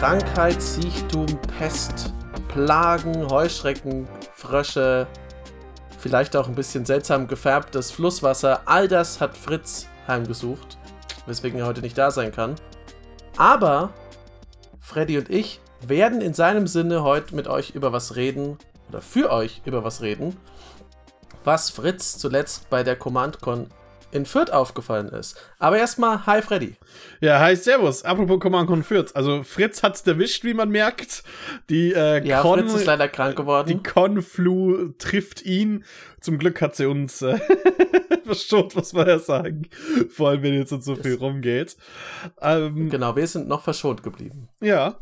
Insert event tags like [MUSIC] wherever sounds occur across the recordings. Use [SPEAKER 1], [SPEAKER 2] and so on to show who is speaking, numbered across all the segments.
[SPEAKER 1] Krankheit, Siechtum, Pest, Plagen, Heuschrecken, Frösche, vielleicht auch ein bisschen seltsam gefärbtes Flusswasser, all das hat Fritz heimgesucht, weswegen er heute nicht da sein kann. Aber Freddy und ich werden in seinem Sinne heute mit euch über was reden, oder für euch über was reden, was Fritz zuletzt bei der CommandCon in Fürth aufgefallen ist. Aber erstmal, hi Freddy.
[SPEAKER 2] Ja, hi Servus. Apropos Command Con Fürth. Also Fritz hat's erwischt, wie man merkt. Die äh,
[SPEAKER 1] ja, Con, Fritz ist leider krank geworden.
[SPEAKER 2] Die Con-Flu trifft ihn. Zum Glück hat sie uns äh, [LAUGHS] verschont, muss man ja sagen. Vor allem, wenn jetzt so viel rumgeht.
[SPEAKER 1] Ähm, genau, wir sind noch verschont geblieben.
[SPEAKER 2] Ja.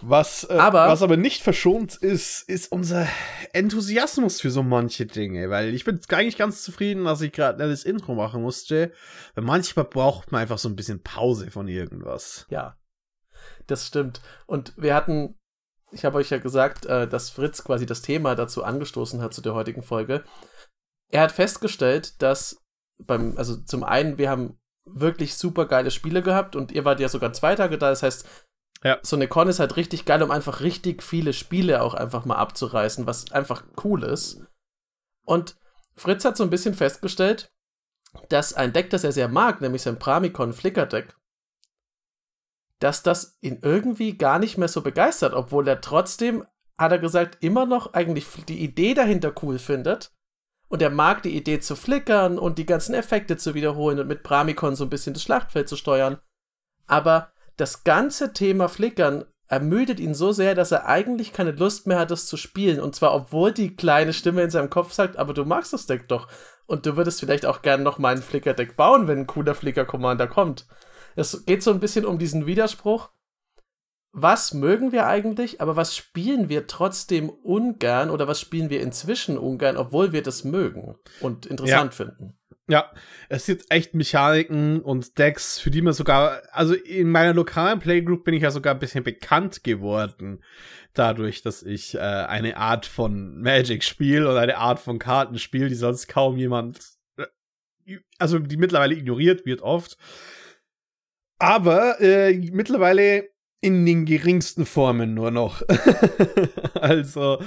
[SPEAKER 2] Was, äh, aber, was aber nicht verschont ist, ist unser Enthusiasmus für so manche Dinge. Weil ich bin eigentlich ganz zufrieden, dass ich gerade das Intro machen musste. Weil manchmal braucht man einfach so ein bisschen Pause von irgendwas.
[SPEAKER 1] Ja, das stimmt. Und wir hatten, ich habe euch ja gesagt, äh, dass Fritz quasi das Thema dazu angestoßen hat zu der heutigen Folge. Er hat festgestellt, dass beim, also zum einen, wir haben wirklich super geile Spiele gehabt und ihr wart ja sogar zwei Tage da. Das heißt, ja. So eine Con ist halt richtig geil, um einfach richtig viele Spiele auch einfach mal abzureißen, was einfach cool ist. Und Fritz hat so ein bisschen festgestellt, dass ein Deck, das er sehr mag, nämlich sein Pramicon Flicker Deck, dass das ihn irgendwie gar nicht mehr so begeistert, obwohl er trotzdem, hat er gesagt, immer noch eigentlich die Idee dahinter cool findet. Und er mag die Idee zu flickern und die ganzen Effekte zu wiederholen und mit Pramicon so ein bisschen das Schlachtfeld zu steuern. Aber das ganze Thema Flickern ermüdet ihn so sehr, dass er eigentlich keine Lust mehr hat, es zu spielen. Und zwar, obwohl die kleine Stimme in seinem Kopf sagt, aber du magst das Deck doch. Und du würdest vielleicht auch gerne noch mal ein Flicker-Deck bauen, wenn ein cooler Flicker-Commander kommt. Es geht so ein bisschen um diesen Widerspruch. Was mögen wir eigentlich, aber was spielen wir trotzdem ungern oder was spielen wir inzwischen ungern, obwohl wir das mögen und interessant ja. finden?
[SPEAKER 2] Ja, es gibt echt Mechaniken und Decks, für die man sogar, also in meiner lokalen Playgroup bin ich ja sogar ein bisschen bekannt geworden, dadurch, dass ich äh, eine Art von Magic spiele und eine Art von Karten spiele, die sonst kaum jemand, äh, also die mittlerweile ignoriert wird oft. Aber äh, mittlerweile in den geringsten Formen nur noch. [LAUGHS] also,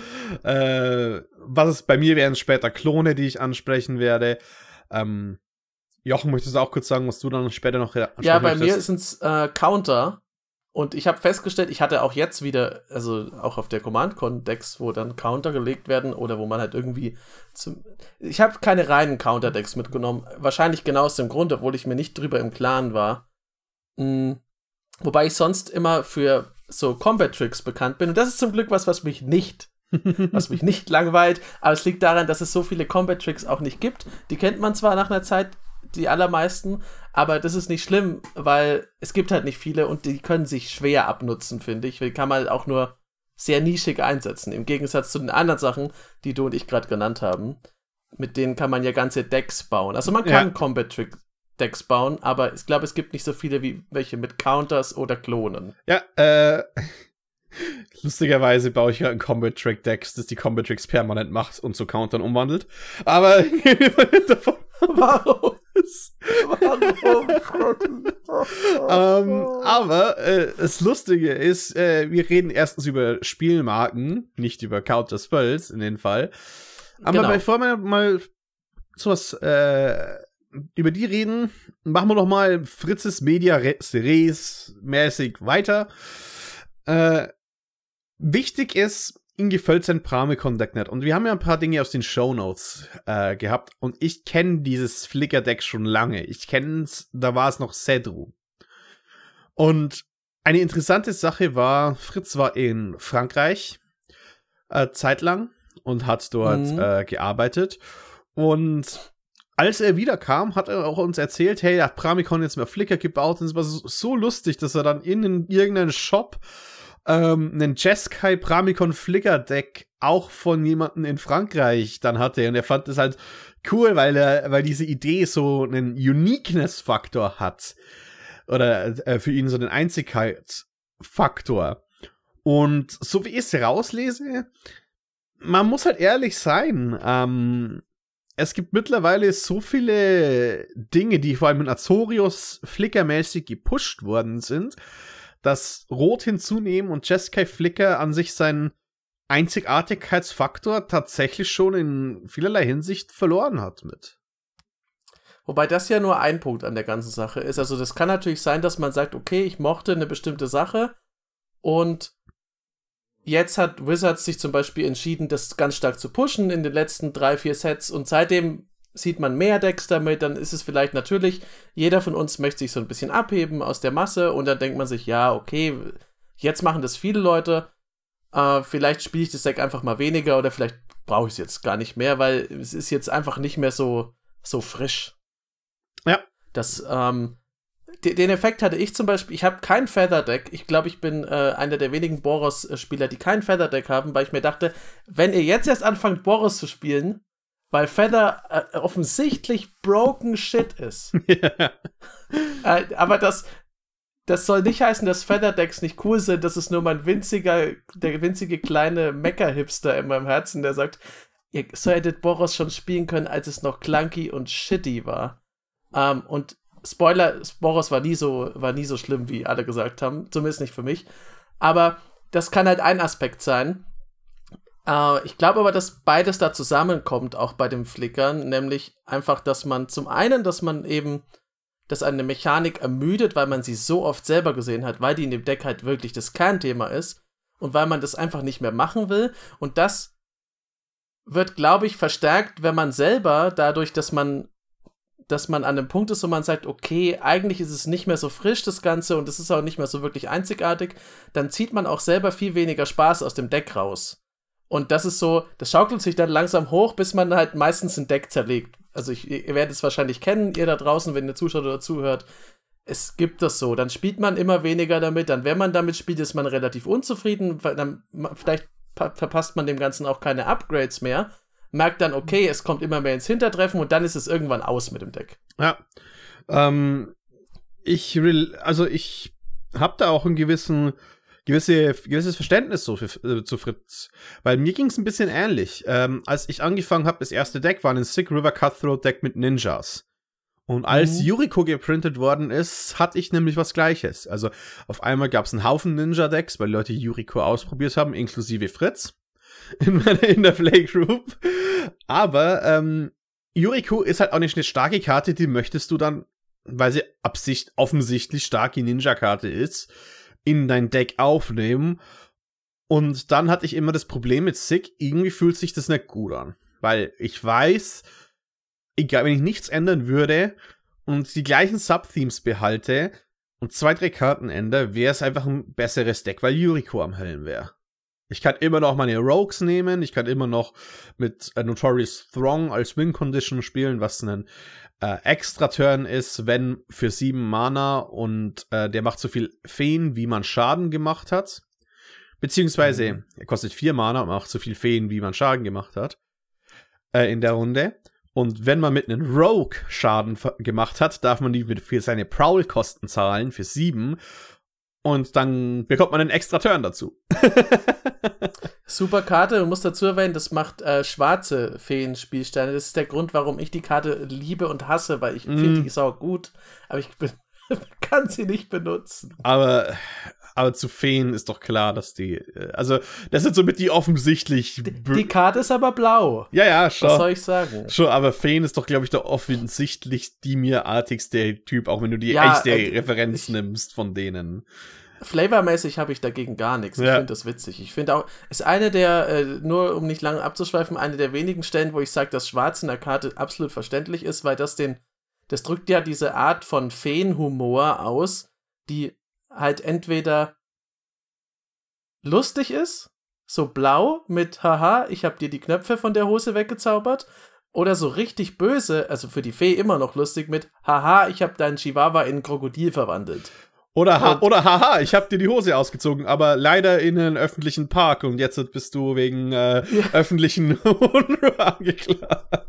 [SPEAKER 2] äh, was es bei mir wären später Klone, die ich ansprechen werde. Ähm, Jochen, möchtest du auch kurz sagen, was du dann später noch
[SPEAKER 1] Ja, bei mir sind es äh, Counter. Und ich habe festgestellt, ich hatte auch jetzt wieder, also auch auf der Command-Con-Decks, wo dann Counter gelegt werden oder wo man halt irgendwie zum. Ich habe keine reinen Counter-Decks mitgenommen. Wahrscheinlich genau aus dem Grund, obwohl ich mir nicht drüber im Klaren war. Mhm. Wobei ich sonst immer für so Combat-Tricks bekannt bin. Und das ist zum Glück was, was mich nicht was mich nicht langweilt. Aber es liegt daran, dass es so viele Combat-Tricks auch nicht gibt. Die kennt man zwar nach einer Zeit, die allermeisten, aber das ist nicht schlimm, weil es gibt halt nicht viele und die können sich schwer abnutzen, finde ich. Die kann man auch nur sehr nischig einsetzen. Im Gegensatz zu den anderen Sachen, die du und ich gerade genannt haben. Mit denen kann man ja ganze Decks bauen. Also man kann ja. Combat-Tricks Decks bauen, aber ich glaube, es gibt nicht so viele wie welche mit Counters oder Klonen.
[SPEAKER 2] Ja, äh, Lustigerweise baue ich ja ein Combat Track Decks, das die Combat Tracks permanent macht und zu Countern umwandelt. Aber? [LAUGHS] Warum? ähm, aber äh, das Lustige ist, äh, wir reden erstens über Spielmarken, nicht über Counter Spells in dem Fall. Aber genau. bevor wir mal sowas äh, über die reden, machen wir noch mal Fritzes Media Res mäßig weiter. Äh, Wichtig ist, ihm gefällt sein Pramicon Deck nicht. Und wir haben ja ein paar Dinge aus den Show Notes äh, gehabt. Und ich kenne dieses Flicker-Deck schon lange. Ich kenne es, da war es noch Cedru. Und eine interessante Sache war, Fritz war in Frankreich äh, zeitlang und hat dort mhm. äh, gearbeitet. Und als er wiederkam, hat er auch uns erzählt, hey, er hat Pramicon jetzt mehr Flicker gebaut und es war so, so lustig, dass er dann in, in irgendeinen Shop ähm, einen Jeskai Pramicon Flicker Deck auch von jemandem in Frankreich dann hatte und er fand das halt cool, weil er, weil diese Idee so einen Uniqueness-Faktor hat oder äh, für ihn so einen Einzigkeitsfaktor. Und so wie ich es rauslese, man muss halt ehrlich sein, ähm, es gibt mittlerweile so viele Dinge, die vor allem in Azorius flickermäßig gepusht worden sind, dass Rot hinzunehmen und Jeskai Flicker an sich seinen Einzigartigkeitsfaktor tatsächlich schon in vielerlei Hinsicht verloren hat mit.
[SPEAKER 1] Wobei das ja nur ein Punkt an der ganzen Sache ist. Also das kann natürlich sein, dass man sagt, okay, ich mochte eine bestimmte Sache und jetzt hat Wizards sich zum Beispiel entschieden, das ganz stark zu pushen in den letzten drei, vier Sets und seitdem sieht man mehr Decks damit, dann ist es vielleicht natürlich, jeder von uns möchte sich so ein bisschen abheben aus der Masse und dann denkt man sich, ja, okay, jetzt machen das viele Leute, äh, vielleicht spiele ich das Deck einfach mal weniger oder vielleicht brauche ich es jetzt gar nicht mehr, weil es ist jetzt einfach nicht mehr so, so frisch.
[SPEAKER 2] Ja.
[SPEAKER 1] Das, ähm, den Effekt hatte ich zum Beispiel, ich habe kein Feather Deck. Ich glaube, ich bin äh, einer der wenigen Boros-Spieler, die kein Feather Deck haben, weil ich mir dachte, wenn ihr jetzt erst anfangt, Boros zu spielen, weil Feather äh, offensichtlich broken shit ist. [LAUGHS] äh, aber das, das soll nicht heißen, dass Feather-Decks nicht cool sind. Das ist nur mein winziger, der winzige kleine Mecker-Hipster in meinem Herzen, der sagt, ihr so hättet Boros schon spielen können, als es noch clunky und shitty war. Ähm, und Spoiler, Boros war nie so, war nie so schlimm, wie alle gesagt haben. Zumindest nicht für mich. Aber das kann halt ein Aspekt sein. Äh, ich glaube aber, dass beides da zusammenkommt, auch bei dem Flickern. Nämlich einfach, dass man zum einen, dass man eben dass eine Mechanik ermüdet, weil man sie so oft selber gesehen hat, weil die in dem Deck halt wirklich das Kernthema ist und weil man das einfach nicht mehr machen will. Und das wird, glaube ich, verstärkt, wenn man selber dadurch, dass man dass man an einem Punkt ist, wo man sagt, okay, eigentlich ist es nicht mehr so frisch, das Ganze, und es ist auch nicht mehr so wirklich einzigartig, dann zieht man auch selber viel weniger Spaß aus dem Deck raus. Und das ist so, das schaukelt sich dann langsam hoch, bis man halt meistens ein Deck zerlegt also ich, ihr werdet es wahrscheinlich kennen, ihr da draußen, wenn ihr zuschaut oder zuhört. Es gibt das so. Dann spielt man immer weniger damit. Dann, wenn man damit spielt, ist man relativ unzufrieden. Dann, vielleicht verpasst man dem Ganzen auch keine Upgrades mehr. Merkt dann, okay, es kommt immer mehr ins Hintertreffen und dann ist es irgendwann aus mit dem Deck.
[SPEAKER 2] Ja. Ähm, ich, also ich habe da auch einen gewissen gewisse, gewisses Verständnis so für, äh, zu Fritz. Weil mir ging es ein bisschen ähnlich. Ähm, als ich angefangen habe, das erste Deck war ein Sick River Cutthroat Deck mit Ninjas. Und als mhm. Yuriko geprintet worden ist, hatte ich nämlich was gleiches. Also auf einmal gab es einen Haufen Ninja-Decks, weil Leute Yuriko ausprobiert haben, inklusive Fritz [LAUGHS] in, in der Playgroup. Aber ähm, Yuriko ist halt auch nicht eine starke Karte, die möchtest du dann, weil sie Absicht offensichtlich starke Ninja-Karte ist, in dein Deck aufnehmen. Und dann hatte ich immer das Problem mit Sick, irgendwie fühlt sich das nicht gut an. Weil ich weiß, egal, wenn ich nichts ändern würde und die gleichen Subthemes behalte und zwei, drei Karten ändere, wäre es einfach ein besseres Deck, weil Yuriko am Helm wäre. Ich kann immer noch meine Rogues nehmen, ich kann immer noch mit äh, Notorious Throng als Win Condition spielen, was ein äh, extra Turn ist, wenn für sieben Mana und äh, der macht so viel Feen, wie man Schaden gemacht hat. Beziehungsweise, mhm. er kostet vier Mana und macht so viel Feen, wie man Schaden gemacht hat. Äh, in der Runde. Und wenn man mit einem Rogue Schaden gemacht hat, darf man die für seine Prowl-Kosten zahlen, für sieben. Und dann bekommt man einen extra Turn dazu. [LAUGHS]
[SPEAKER 1] Super Karte. Du musst dazu erwähnen, das macht äh, schwarze Feen-Spielsteine. Das ist der Grund, warum ich die Karte liebe und hasse, weil ich mm. finde die sau gut, aber ich [LAUGHS] kann sie nicht benutzen.
[SPEAKER 2] Aber, aber zu Feen ist doch klar, dass die. Äh, also, das sind somit die offensichtlich.
[SPEAKER 1] Die, die Karte ist aber blau.
[SPEAKER 2] Ja, ja, schon.
[SPEAKER 1] Was soll ich sagen?
[SPEAKER 2] Schon, aber Feen ist doch, glaube ich, der offensichtlich die mir artigste Typ, auch wenn du die ja, echte äh, Referenz nimmst von denen.
[SPEAKER 1] Flavormäßig habe ich dagegen gar nichts. Ich finde das witzig. Ich finde auch, ist eine der, äh, nur um nicht lange abzuschweifen, eine der wenigen Stellen, wo ich sage, dass Schwarz in der Karte absolut verständlich ist, weil das den, das drückt ja diese Art von Feenhumor aus, die halt entweder lustig ist, so blau mit Haha, ich habe dir die Knöpfe von der Hose weggezaubert, oder so richtig böse, also für die Fee immer noch lustig mit Haha, ich habe deinen Chihuahua in ein Krokodil verwandelt.
[SPEAKER 2] Oder, ha oder haha, ich habe dir die Hose ausgezogen, aber leider in einen öffentlichen Park und jetzt bist du wegen äh, ja. öffentlichen [LAUGHS] Unruhe angeklagt.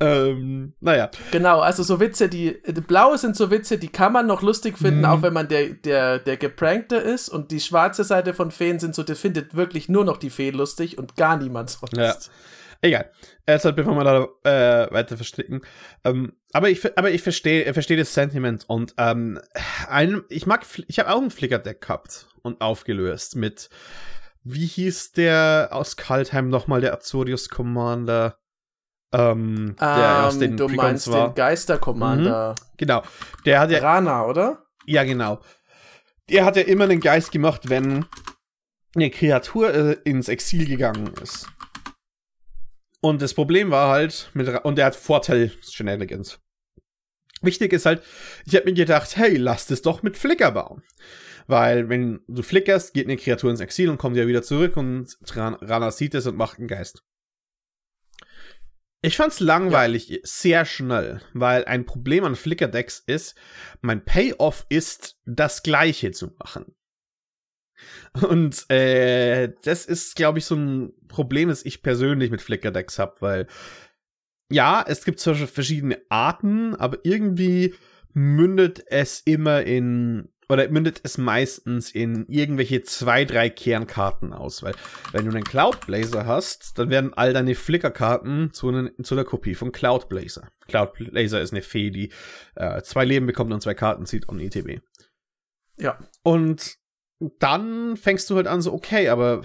[SPEAKER 2] ähm, naja.
[SPEAKER 1] Genau, also so Witze, die, die blaue sind so Witze, die kann man noch lustig finden, mhm. auch wenn man der, der, der geprankte ist. Und die schwarze Seite von Feen sind so, der findet wirklich nur noch die Fee lustig und gar niemand sonst.
[SPEAKER 2] Ja. Egal. Erstmal, bevor wir da äh, weiter verstricken. Ähm, aber ich, aber ich verstehe versteh das Sentiment und ähm, ein, ich mag, ich habe auch ein Flickr-Deck gehabt und aufgelöst mit, wie hieß der aus Kaltheim nochmal, der Azorius Commander?
[SPEAKER 1] Ähm, der um, aus den du Precons meinst war. den Geister Commander.
[SPEAKER 2] Mhm, genau. Der hat ja.
[SPEAKER 1] Rana, oder?
[SPEAKER 2] Ja, genau. Der hat ja immer einen Geist gemacht, wenn eine Kreatur äh, ins Exil gegangen ist. Und das Problem war halt, mit, und er hat Vorteil Shenanigans. Wichtig ist halt, ich habe mir gedacht, hey, lass das doch mit Flicker bauen. Weil, wenn du flickerst, geht eine Kreatur ins Exil und kommt ja wieder zurück und Rana sieht es und macht einen Geist. Ich fand's langweilig, ja. sehr schnell, weil ein Problem an Flickr-Decks ist, mein Payoff ist, das Gleiche zu machen. Und äh, das ist, glaube ich, so ein Problem, das ich persönlich mit Flickr-Decks habe, weil ja, es gibt zwar verschiedene Arten, aber irgendwie mündet es immer in oder mündet es meistens in irgendwelche zwei, drei Kernkarten aus. Weil, wenn du einen Cloud Blazer hast, dann werden all deine Flicker-Karten zu, ne, zu einer Kopie von Cloud Blazer. Cloud Blazer ist eine Fee, die äh, zwei Leben bekommt und zwei Karten zieht on ETB. Ja. Und dann fängst du halt an, so, okay, aber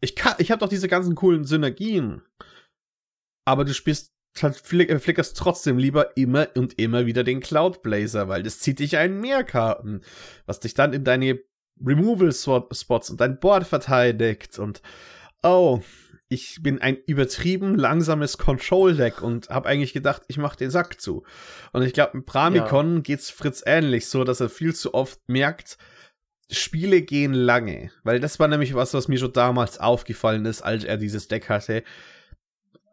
[SPEAKER 2] ich kann, ich habe doch diese ganzen coolen Synergien. Aber du spielst flick, äh, flickerst trotzdem lieber immer und immer wieder den Cloud Blazer, weil das zieht dich ein mehr Karten, was dich dann in deine Removal Spots und dein Board verteidigt und oh, ich bin ein übertrieben langsames Control Deck und habe eigentlich gedacht, ich mache den Sack zu. Und ich glaube, mit Pramikon ja. geht's Fritz ähnlich, so dass er viel zu oft merkt, Spiele gehen lange, weil das war nämlich was, was mir schon damals aufgefallen ist, als er dieses Deck hatte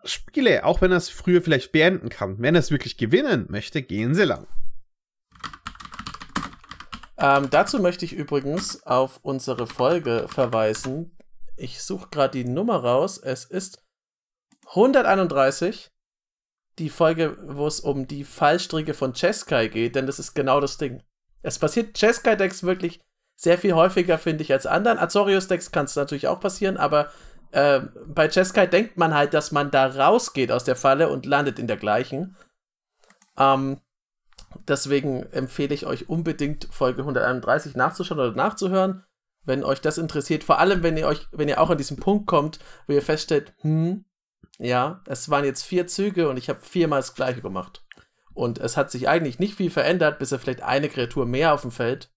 [SPEAKER 2] Spiele, auch wenn er es früher vielleicht beenden kann, wenn er es wirklich gewinnen möchte, gehen sie lang.
[SPEAKER 1] Ähm, dazu möchte ich übrigens auf unsere Folge verweisen. Ich suche gerade die Nummer raus. Es ist 131. Die Folge, wo es um die Fallstricke von Cheskai geht, denn das ist genau das Ding. Es passiert Cheskai-Decks wirklich sehr viel häufiger, finde ich, als anderen. Azorius-Decks kann es natürlich auch passieren, aber äh, bei Jeskai denkt man halt, dass man da rausgeht aus der Falle und landet in der gleichen. Ähm, deswegen empfehle ich euch unbedingt Folge 131 nachzuschauen oder nachzuhören, wenn euch das interessiert. Vor allem, wenn ihr euch, wenn ihr auch an diesen Punkt kommt, wo ihr feststellt, hm, ja, es waren jetzt vier Züge und ich habe viermal das gleiche gemacht. Und es hat sich eigentlich nicht viel verändert, bis er vielleicht eine Kreatur mehr auf dem Feld.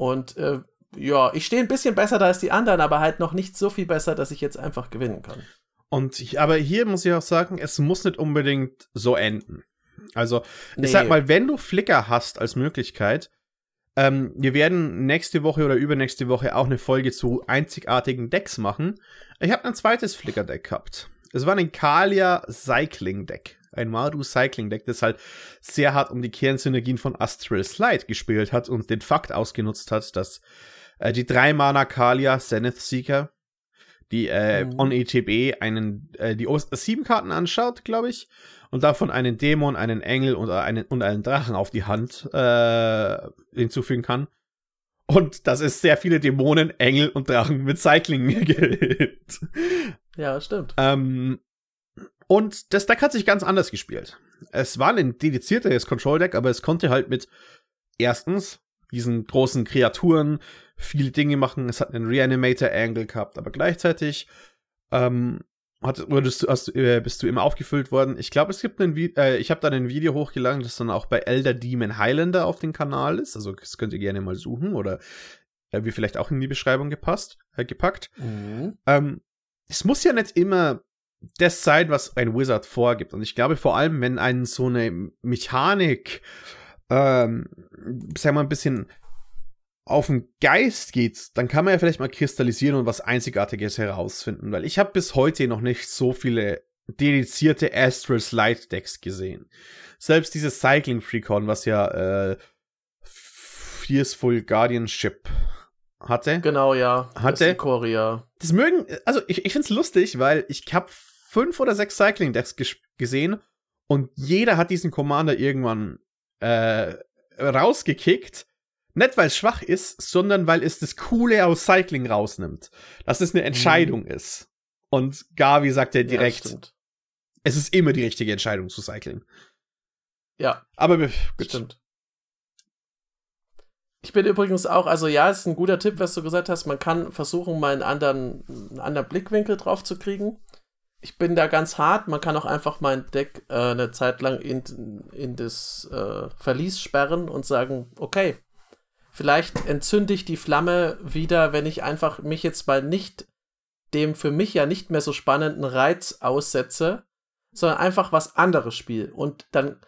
[SPEAKER 1] Und äh, ja, ich stehe ein bisschen besser da als die anderen, aber halt noch nicht so viel besser, dass ich jetzt einfach gewinnen kann.
[SPEAKER 2] Und ich, aber hier muss ich auch sagen, es muss nicht unbedingt so enden. Also, nee. ich sag mal, wenn du Flickr hast als Möglichkeit, ähm, wir werden nächste Woche oder übernächste Woche auch eine Folge zu einzigartigen Decks machen. Ich habe ein zweites Flickr-Deck gehabt. Es war ein Kalia Cycling Deck. Ein Maru Cycling Deck, das halt sehr hart um die Kernsynergien von Astral Slide gespielt hat und den Fakt ausgenutzt hat, dass äh, die drei Mana Kalia Zenith Seeker, die äh, mhm. on ETB einen, äh, die sieben Karten anschaut, glaube ich, und davon einen Dämon, einen Engel und, einen, und einen Drachen auf die Hand äh, hinzufügen kann. Und das ist sehr viele Dämonen, Engel und Drachen mit Cycling [LAUGHS] gibt.
[SPEAKER 1] Ja, stimmt.
[SPEAKER 2] Ähm, und das Deck hat sich ganz anders gespielt. Es war ein dediziertes Control-Deck, aber es konnte halt mit erstens diesen großen Kreaturen viele Dinge machen. Es hat einen Reanimator-Angle gehabt, aber gleichzeitig ähm, hat, wurdest du, hast, äh, bist du immer aufgefüllt worden. Ich glaube, es gibt einen Video, äh, ich habe da ein Video hochgeladen, das dann auch bei Elder Demon Highlander auf dem Kanal ist. Also das könnt ihr gerne mal suchen oder äh, wie vielleicht auch in die Beschreibung gepasst, äh, gepackt. Mhm. Ähm, es muss ja nicht immer das sein, was ein Wizard vorgibt. Und ich glaube vor allem, wenn einen so eine Mechanik ähm, sagen wir mal, ein bisschen auf den Geist geht, dann kann man ja vielleicht mal kristallisieren und was Einzigartiges herausfinden, weil ich habe bis heute noch nicht so viele dedizierte Astral Slide Decks gesehen. Selbst dieses Cycling Freecon, was ja äh, Fearsful Guardianship hatte.
[SPEAKER 1] Genau, ja.
[SPEAKER 2] Hatte.
[SPEAKER 1] Korea.
[SPEAKER 2] Das mögen, also ich, ich finde es lustig, weil ich habe fünf oder sechs Cycling Decks gesehen und jeder hat diesen Commander irgendwann äh, rausgekickt. Nicht, weil es schwach ist, sondern weil es das Coole aus Cycling rausnimmt. Dass es eine Entscheidung mhm. ist. Und Gavi sagt ja direkt, ja, es ist immer die richtige Entscheidung zu cyclen.
[SPEAKER 1] Ja.
[SPEAKER 2] Aber gut.
[SPEAKER 1] Stimmt. Ich bin übrigens auch, also ja, es ist ein guter Tipp, was du gesagt hast. Man kann versuchen, mal einen anderen, einen anderen Blickwinkel drauf zu kriegen. Ich bin da ganz hart. Man kann auch einfach mein Deck äh, eine Zeit lang in, in das äh, Verlies sperren und sagen, okay, vielleicht entzünde ich die Flamme wieder, wenn ich einfach mich jetzt mal nicht dem für mich ja nicht mehr so spannenden Reiz aussetze, sondern einfach was anderes spiele. Und dann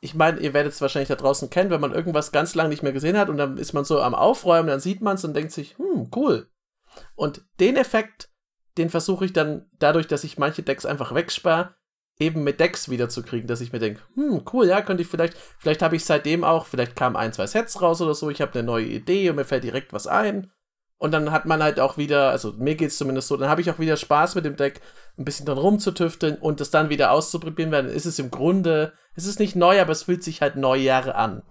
[SPEAKER 1] ich meine, ihr werdet es wahrscheinlich da draußen kennen, wenn man irgendwas ganz lange nicht mehr gesehen hat und dann ist man so am Aufräumen, dann sieht man es und denkt sich, hm, cool. Und den Effekt, den versuche ich dann dadurch, dass ich manche Decks einfach wegsperre, eben mit Decks wiederzukriegen, dass ich mir denke, hm, cool, ja, könnte ich vielleicht, vielleicht habe ich seitdem auch, vielleicht kamen ein, zwei Sets raus oder so, ich habe eine neue Idee und mir fällt direkt was ein. Und dann hat man halt auch wieder, also mir geht es zumindest so, dann habe ich auch wieder Spaß mit dem Deck, ein bisschen dran rumzutüfteln und das dann wieder auszuprobieren, weil dann ist es im Grunde, es ist nicht neu, aber es fühlt sich halt Neujahre an.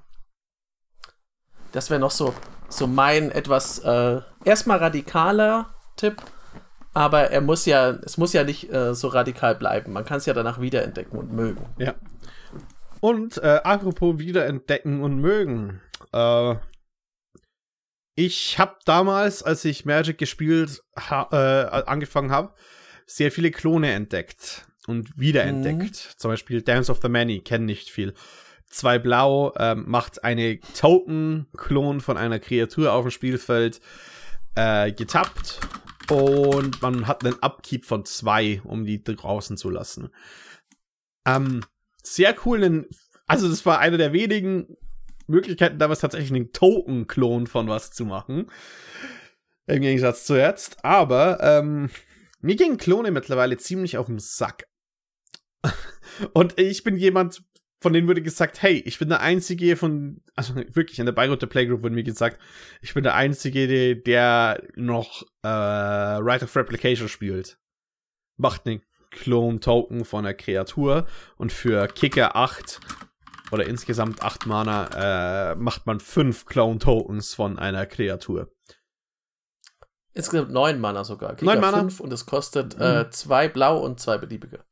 [SPEAKER 1] Das wäre noch so, so mein etwas äh, erstmal radikaler Tipp, aber er muss ja, es muss ja nicht äh, so radikal bleiben. Man kann es ja danach wiederentdecken und mögen.
[SPEAKER 2] Ja. Und äh, apropos wiederentdecken und mögen. Äh, ich habe damals, als ich Magic gespielt, ha äh, angefangen habe, sehr viele Klone entdeckt und wiederentdeckt. Mhm. Zum Beispiel Dance of the Many, kennen nicht viel. Zwei Blau ähm, macht eine Token-Klon von einer Kreatur auf dem Spielfeld äh, getappt und man hat einen Upkeep von zwei, um die draußen zu lassen. Ähm, sehr cool, also das war einer der wenigen Möglichkeiten, damals tatsächlich einen Token-Klon von was zu machen. Im Gegensatz zu jetzt. Aber ähm, mir gehen Klone mittlerweile ziemlich auf den Sack. [LAUGHS] Und ich bin jemand, von denen wurde gesagt, hey, ich bin der Einzige von, also wirklich in der Bayreuther Playgroup wurde mir gesagt, ich bin der Einzige, der noch äh, Right of Replication spielt. Macht einen Clone-Token von einer Kreatur und für Kicker 8 oder insgesamt 8 Mana, äh, macht man 5 Clone-Tokens von einer Kreatur.
[SPEAKER 1] Insgesamt 9 Mana sogar. Kicker 9 Mana. 5 und es kostet 2 äh, mhm. blau und 2 beliebige.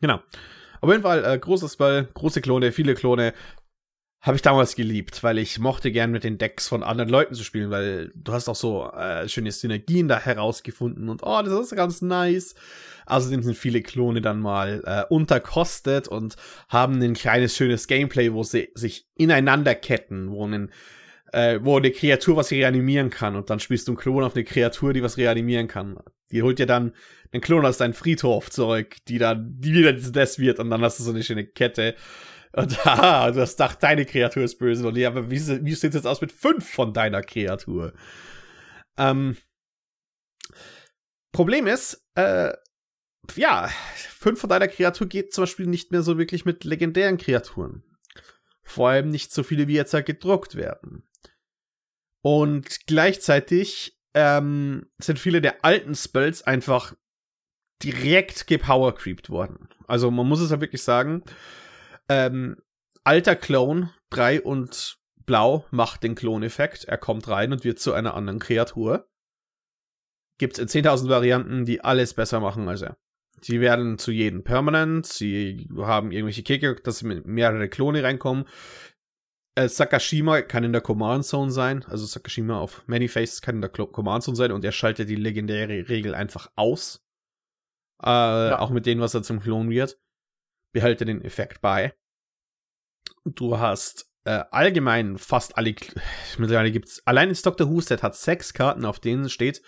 [SPEAKER 2] Genau. Auf jeden Fall, äh, großes Spell, große Klone, viele Klone. Habe ich damals geliebt, weil ich mochte gern mit den Decks von anderen Leuten zu spielen, weil du hast auch so äh, schöne Synergien da herausgefunden und oh, das ist ganz nice. Außerdem sind viele Klone dann mal äh, unterkostet und haben ein kleines, schönes Gameplay, wo sie sich ineinander ketten, wo, einen, äh, wo eine Kreatur was reanimieren kann und dann spielst du einen Klon auf eine Kreatur, die was reanimieren kann. Die holt dir dann einen Klon aus deinem Friedhof zurück, die dann, die wieder das wird und dann hast du so eine schöne Kette. Und [LAUGHS] haha, du hast gedacht, deine Kreatur ist böse. Und ja, aber wie, wie sieht es jetzt aus mit fünf von deiner Kreatur? Ähm, Problem ist, äh, ja, fünf von deiner Kreatur geht zum Beispiel nicht mehr so wirklich mit legendären Kreaturen. Vor allem nicht so viele, wie jetzt halt gedruckt werden. Und gleichzeitig ähm, sind viele der alten Spells einfach direkt gepowercreept worden. Also man muss es ja halt wirklich sagen, ähm, alter Clone, 3 und blau macht den Klon-Effekt. Er kommt rein und wird zu einer anderen Kreatur. Gibt's in 10.000 Varianten, die alles besser machen als er. Sie werden zu jedem permanent, sie haben irgendwelche Kicker, dass mehrere Klone reinkommen. Äh, Sakashima kann in der Command Zone sein, also Sakashima auf Many Faces kann in der Command Zone sein und er schaltet die legendäre Regel einfach aus. Äh, ja. Auch mit dem, was er zum Klon wird behalte den Effekt bei. Du hast äh, allgemein fast alle, mittlerweile gibt's, allein ins Dr. Who Set hat sechs Karten, auf denen steht,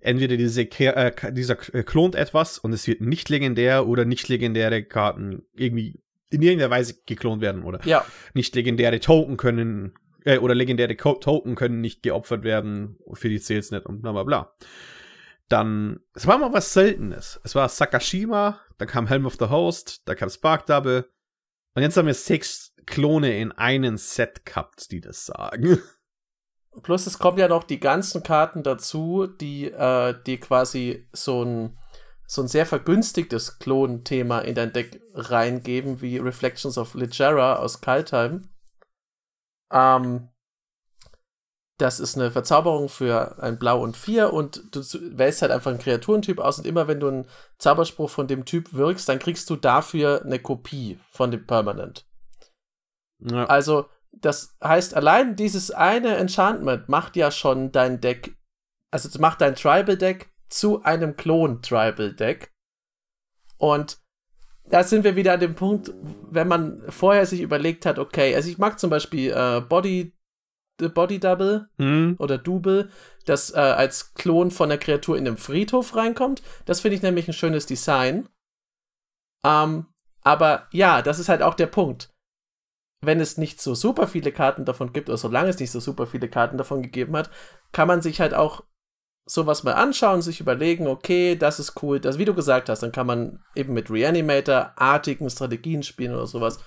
[SPEAKER 2] entweder diese, äh, dieser äh, klont etwas und es wird nicht legendär oder nicht legendäre Karten irgendwie in irgendeiner Weise geklont werden oder
[SPEAKER 1] ja.
[SPEAKER 2] nicht legendäre Token können äh, oder legendäre Token können nicht geopfert werden für die Sales nicht und bla bla bla. Dann, es war mal was Seltenes. Es war Sakashima, dann kam Helm of the Host, da kam Spark Double. Und jetzt haben wir sechs Klone in einem Set gehabt, die das sagen. [LAUGHS]
[SPEAKER 1] Plus es kommen ja noch die ganzen Karten dazu, die, äh, die quasi so ein, so ein sehr vergünstigtes Klon-Thema in dein Deck reingeben, wie Reflections of Ligera aus Kaltheim. Ähm, das ist eine Verzauberung für ein Blau und vier und du wählst halt einfach einen Kreaturentyp aus und immer wenn du einen Zauberspruch von dem Typ wirkst, dann kriegst du dafür eine Kopie von dem Permanent. Ja. Also, das heißt, allein dieses eine Enchantment macht ja schon dein Deck, also es macht dein Tribal-Deck zu einem Klon-Tribal-Deck. Und da sind wir wieder an dem Punkt, wenn man vorher sich überlegt hat, okay, also ich mag zum Beispiel äh, Body Body Double hm. oder Double, das äh, als Klon von der Kreatur in den Friedhof reinkommt. Das finde ich nämlich ein schönes Design. Ähm, aber ja, das ist halt auch der Punkt. Wenn es nicht so super viele Karten davon gibt, oder solange es nicht so super viele Karten davon gegeben hat, kann man sich halt auch sowas mal anschauen, sich überlegen, okay, das ist cool, das, wie du gesagt hast, dann kann man eben mit Reanimator-artigen Strategien spielen oder sowas.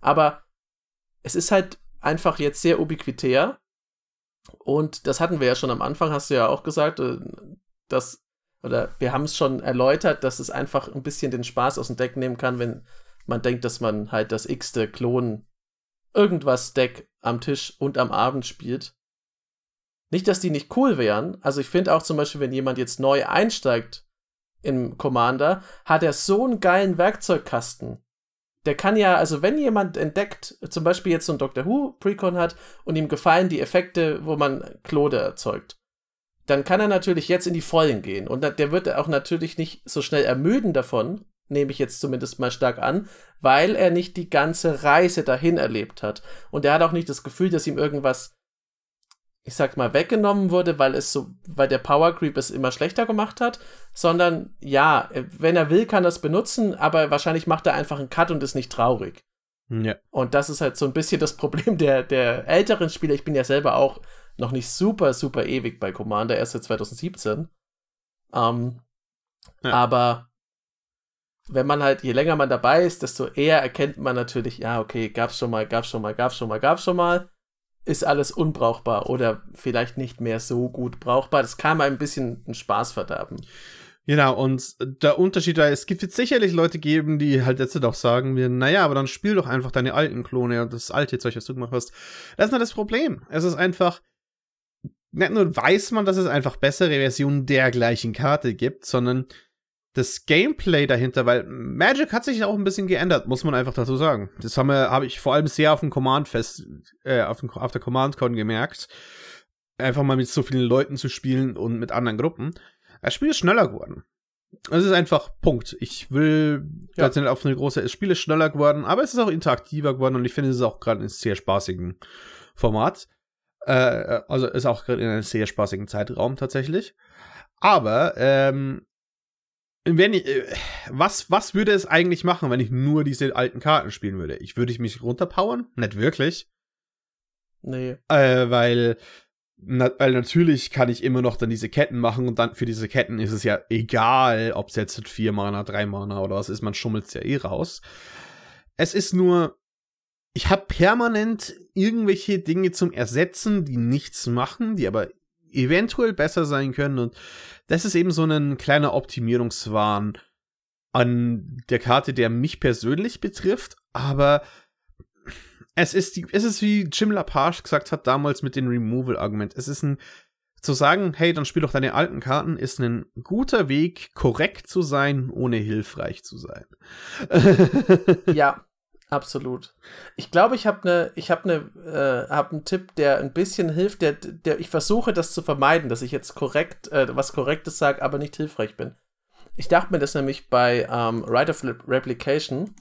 [SPEAKER 1] Aber es ist halt einfach jetzt sehr ubiquitär. Und das hatten wir ja schon am Anfang, hast du ja auch gesagt, äh, dass, oder wir haben es schon erläutert, dass es einfach ein bisschen den Spaß aus dem Deck nehmen kann, wenn man denkt, dass man halt das x-te Klon irgendwas Deck am Tisch und am Abend spielt. Nicht, dass die nicht cool wären. Also ich finde auch zum Beispiel, wenn jemand jetzt neu einsteigt im Commander, hat er so einen geilen Werkzeugkasten, der kann ja, also wenn jemand entdeckt, zum Beispiel jetzt so ein Doctor Who Precon hat und ihm gefallen die Effekte, wo man Klode erzeugt, dann kann er natürlich jetzt in die Vollen gehen. Und der wird auch natürlich nicht so schnell ermüden davon, nehme ich jetzt zumindest mal stark an, weil er nicht die ganze Reise dahin erlebt hat. Und er hat auch nicht das Gefühl, dass ihm irgendwas ich sag mal, weggenommen wurde, weil es so, weil der Power Creep es immer schlechter gemacht hat, sondern ja, wenn er will, kann er es benutzen, aber wahrscheinlich macht er einfach einen Cut und ist nicht traurig. Ja. Und das ist halt so ein bisschen das Problem der, der älteren Spieler. Ich bin ja selber auch noch nicht super, super ewig bei Commander, erst seit 2017. Ähm, ja. Aber wenn man halt, je länger man dabei ist, desto eher erkennt man natürlich, ja, okay, gab's schon mal, gab's schon mal, gab's schon mal, gab's schon mal ist alles unbrauchbar oder vielleicht nicht mehr so gut brauchbar. Das kann mal ein bisschen einen Spaß verderben.
[SPEAKER 2] Genau, und der Unterschied war, es gibt jetzt sicherlich Leute geben, die halt jetzt doch sagen wir, naja, aber dann spiel doch einfach deine alten Klone und das alte Zeug, was du gemacht hast. Das ist nur das Problem. Es ist einfach, nicht nur weiß man, dass es einfach bessere Versionen der gleichen Karte gibt, sondern das Gameplay dahinter, weil Magic hat sich auch ein bisschen geändert, muss man einfach dazu sagen. Das haben wir, habe ich vor allem sehr auf dem Command Fest, äh, auf, dem, auf der Command Con gemerkt. Einfach mal mit so vielen Leuten zu spielen und mit anderen Gruppen. Das Spiel ist schneller geworden. Es ist einfach Punkt. Ich will ja. nicht auf eine große, das Spiel ist schneller geworden, aber es ist auch interaktiver geworden und ich finde, es ist auch gerade in einem sehr spaßigen Format. Äh, also ist auch gerade in einem sehr spaßigen Zeitraum tatsächlich. Aber ähm, wenn ich, äh, was, was würde es eigentlich machen, wenn ich nur diese alten Karten spielen würde? Ich würde ich mich runterpowern? Nicht wirklich.
[SPEAKER 1] Nee.
[SPEAKER 2] Äh, weil, na, weil natürlich kann ich immer noch dann diese Ketten machen und dann für diese Ketten ist es ja egal, ob es jetzt vier Mana, drei Mana oder was ist, man schummelt es ja eh raus. Es ist nur, ich habe permanent irgendwelche Dinge zum Ersetzen, die nichts machen, die aber eventuell besser sein können. Und das ist eben so ein kleiner Optimierungswahn an der Karte, der mich persönlich betrifft. Aber es ist, die, es ist wie Jim Lapage gesagt hat damals mit dem Removal-Argument. Es ist ein zu sagen, hey, dann spiel doch deine alten Karten, ist ein guter Weg, korrekt zu sein, ohne hilfreich zu sein.
[SPEAKER 1] ja, Absolut. Ich glaube, ich habe eine, ich habe eine, äh, habe einen Tipp, der ein bisschen hilft, der, der, ich versuche das zu vermeiden, dass ich jetzt korrekt, äh, was Korrektes sage, aber nicht hilfreich bin. Ich dachte mir das nämlich bei ähm, Right of Replication.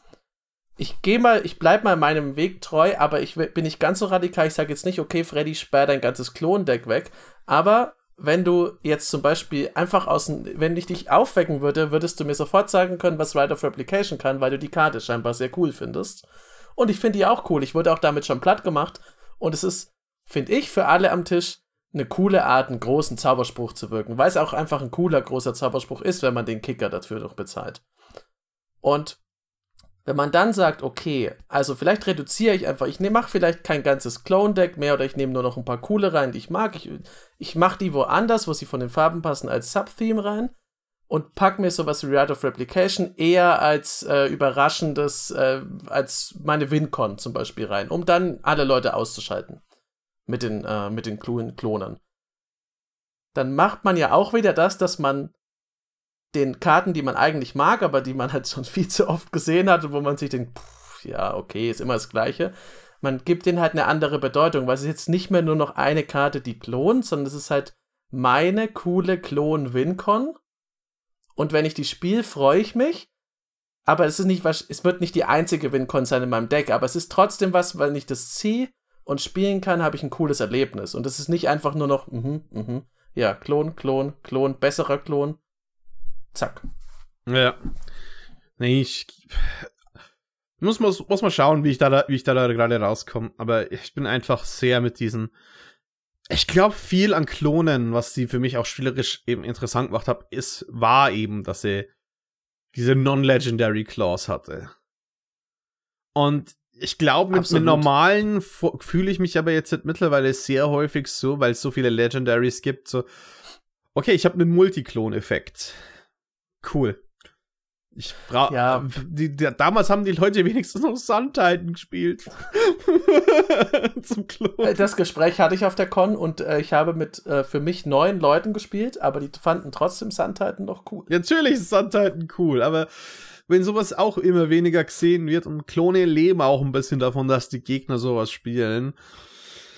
[SPEAKER 1] Ich gehe mal, ich bleib mal meinem Weg treu, aber ich bin nicht ganz so radikal. Ich sage jetzt nicht, okay, Freddy, sperr dein ganzes Klondeck weg, aber wenn du jetzt zum Beispiel einfach aus wenn ich dich aufwecken würde, würdest du mir sofort sagen können, was Rite of Replication kann, weil du die Karte scheinbar sehr cool findest. Und ich finde die auch cool. Ich wurde auch damit schon platt gemacht. Und es ist, finde ich, für alle am Tisch eine coole Art, einen großen Zauberspruch zu wirken, weil es auch einfach ein cooler, großer Zauberspruch ist, wenn man den Kicker dafür doch bezahlt. Und wenn man dann sagt, okay, also vielleicht reduziere ich einfach, ich mache vielleicht kein ganzes Clone-Deck mehr oder ich nehme nur noch ein paar coole rein, die ich mag. Ich, ich mache die woanders, wo sie von den Farben passen, als Sub-Theme rein und pack mir sowas wie Rite of Replication eher als äh, überraschendes, äh, als meine WinCon zum Beispiel rein, um dann alle Leute auszuschalten. mit den, äh, mit den Klonen. Dann macht man ja auch wieder das, dass man den Karten, die man eigentlich mag, aber die man halt [LAUGHS] schon viel zu oft gesehen hat und wo man sich denkt, pff, ja, okay, ist immer das Gleiche. Man gibt denen halt eine andere Bedeutung, weil es ist jetzt nicht mehr nur noch eine Karte, die klont, sondern es ist halt meine coole Klon-Wincon. Und wenn ich die spiele, freue ich mich. Aber es ist nicht es wird nicht die einzige Wincon sein in meinem Deck, aber es ist trotzdem was, weil ich das ziehe und spielen kann, habe ich ein cooles Erlebnis. Und es ist nicht einfach nur noch, mhm, mhm, ja, Klon, Klon, Klon, besserer Klon, Zack.
[SPEAKER 2] Ja. Nee, ich muss, muss, muss mal schauen, wie ich da, wie ich da, da gerade rauskomme. Aber ich bin einfach sehr mit diesen. Ich glaube, viel an Klonen, was sie für mich auch spielerisch eben interessant gemacht hat, ist, war eben, dass sie diese Non-Legendary Clause hatte. Und ich glaube, mit, mit normalen fühle ich mich aber jetzt mittlerweile sehr häufig so, weil es so viele Legendaries gibt, so, okay, ich habe einen Multiklon-Effekt cool. Ich frage, ja. Die, die, damals haben die Leute wenigstens noch Sandtitan gespielt. [LAUGHS]
[SPEAKER 1] Zum Klo. Äh, das Gespräch hatte ich auf der Con und äh, ich habe mit äh, für mich neun Leuten gespielt, aber die fanden trotzdem Sandtitan noch cool.
[SPEAKER 2] Ja, natürlich ist Sandtitan cool, aber wenn sowas auch immer weniger gesehen wird und Klone leben auch ein bisschen davon, dass die Gegner sowas spielen.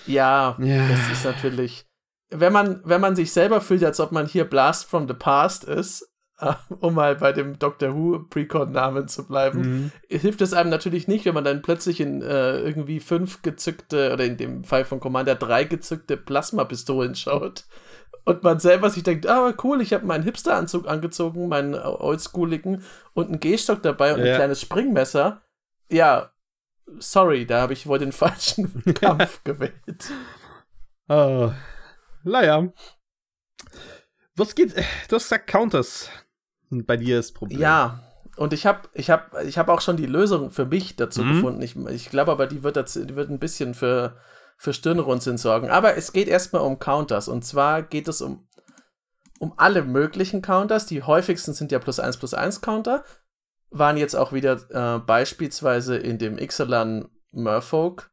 [SPEAKER 1] Ja, ja. das ist natürlich. Wenn man, wenn man sich selber fühlt, als ob man hier Blast from the Past ist, [LAUGHS] um mal bei dem Doctor Who Precon-Namen zu bleiben, mhm. hilft es einem natürlich nicht, wenn man dann plötzlich in äh, irgendwie fünf gezückte, oder in dem Fall von Commander drei gezückte Plasmapistolen schaut und man selber sich denkt, ah, cool, ich habe meinen Hipster-Anzug angezogen, meinen oldschooligen und einen Gehstock dabei und ja. ein kleines Springmesser. Ja, sorry, da habe ich wohl den [LAUGHS] falschen Kampf [LAUGHS] gewählt.
[SPEAKER 2] Oh. Naja. Was geht? Du hast gesagt Counters bei dir das Problem.
[SPEAKER 1] Ja, und ich habe ich hab, ich hab auch schon die Lösung für mich dazu mhm. gefunden. Ich, ich glaube aber, die wird, dazu, die wird ein bisschen für, für Stirnrunzeln sorgen. Aber es geht erstmal um Counters. Und zwar geht es um, um alle möglichen Counters. Die häufigsten sind ja plus 1 plus 1 Counter. Waren jetzt auch wieder äh, beispielsweise in dem Ixalan Merfolk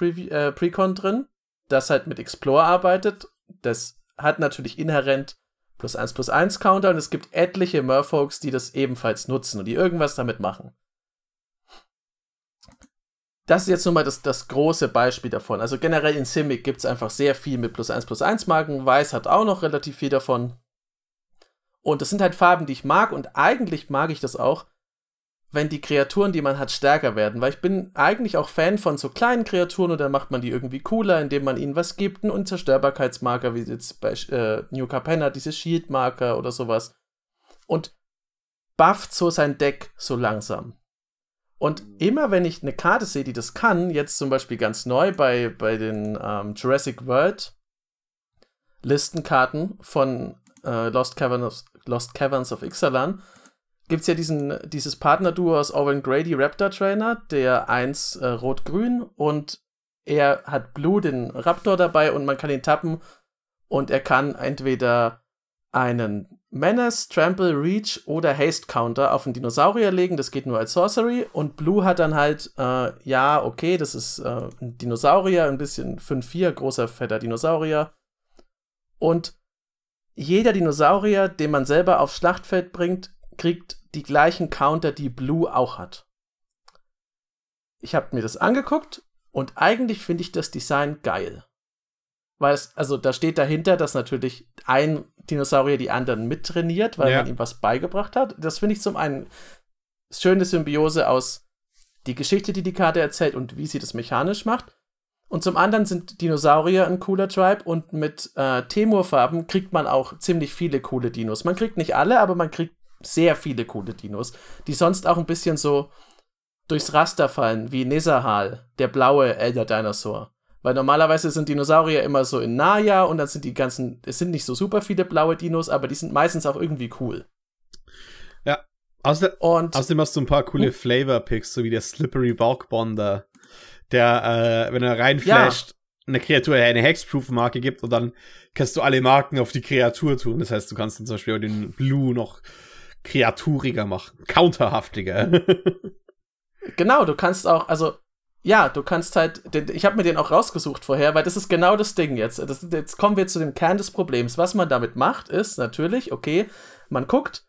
[SPEAKER 1] äh, Precon drin, das halt mit Explore arbeitet. Das hat natürlich inhärent plus 1 plus 1 Counter und es gibt etliche Merfolks, die das ebenfalls nutzen und die irgendwas damit machen. Das ist jetzt nur mal das, das große Beispiel davon. Also generell in Simic gibt es einfach sehr viel mit plus 1 plus 1 Marken. Weiß hat auch noch relativ viel davon. Und das sind halt Farben, die ich mag und eigentlich mag ich das auch, wenn die Kreaturen, die man hat, stärker werden. Weil ich bin eigentlich auch Fan von so kleinen Kreaturen und dann macht man die irgendwie cooler, indem man ihnen was gibt, einen Unzerstörbarkeitsmarker, wie jetzt bei äh, New Capenna, diese Shield-Marker oder sowas. Und bufft so sein Deck so langsam. Und immer wenn ich eine Karte sehe, die das kann, jetzt zum Beispiel ganz neu bei, bei den ähm, Jurassic World Listenkarten von äh, Lost, Caverns, Lost Caverns of Ixalan, gibt es ja diesen, dieses Partnerduo aus Owen Grady Raptor Trainer, der eins äh, rot-grün und er hat Blue, den Raptor dabei und man kann ihn tappen und er kann entweder einen Menace, Trample, Reach oder Haste Counter auf einen Dinosaurier legen. Das geht nur als Sorcery. Und Blue hat dann halt, äh, ja, okay, das ist äh, ein Dinosaurier, ein bisschen 5-4, großer, fetter Dinosaurier. Und jeder Dinosaurier, den man selber aufs Schlachtfeld bringt, kriegt die gleichen Counter, die Blue auch hat. Ich habe mir das angeguckt und eigentlich finde ich das Design geil. Weil es, also da steht dahinter, dass natürlich ein Dinosaurier die anderen mittrainiert, weil ja. man ihm was beigebracht hat. Das finde ich zum einen schöne Symbiose aus die Geschichte, die die Karte erzählt und wie sie das mechanisch macht. Und zum anderen sind Dinosaurier ein cooler Tribe und mit äh, Temur-Farben kriegt man auch ziemlich viele coole Dinos. Man kriegt nicht alle, aber man kriegt sehr viele coole Dinos, die sonst auch ein bisschen so durchs Raster fallen, wie Nesahal, der blaue Elder Dinosaur. Weil normalerweise sind Dinosaurier immer so in Naya und dann sind die ganzen, es sind nicht so super viele blaue Dinos, aber die sind meistens auch irgendwie cool.
[SPEAKER 2] Ja. Außerdem, und, außerdem hast du ein paar coole uh, Flavor-Picks, so wie der Slippery Bulk Bonder, der, äh, wenn er reinflasht, ja. eine Kreatur eine Hexproof-Marke gibt und dann kannst du alle Marken auf die Kreatur tun. Das heißt, du kannst dann zum Beispiel den Blue noch kreaturiger machen, counterhaftiger. [LAUGHS]
[SPEAKER 1] genau, du kannst auch, also ja, du kannst halt, ich habe mir den auch rausgesucht vorher, weil das ist genau das Ding jetzt. Das, jetzt kommen wir zu dem Kern des Problems. Was man damit macht, ist natürlich, okay, man guckt,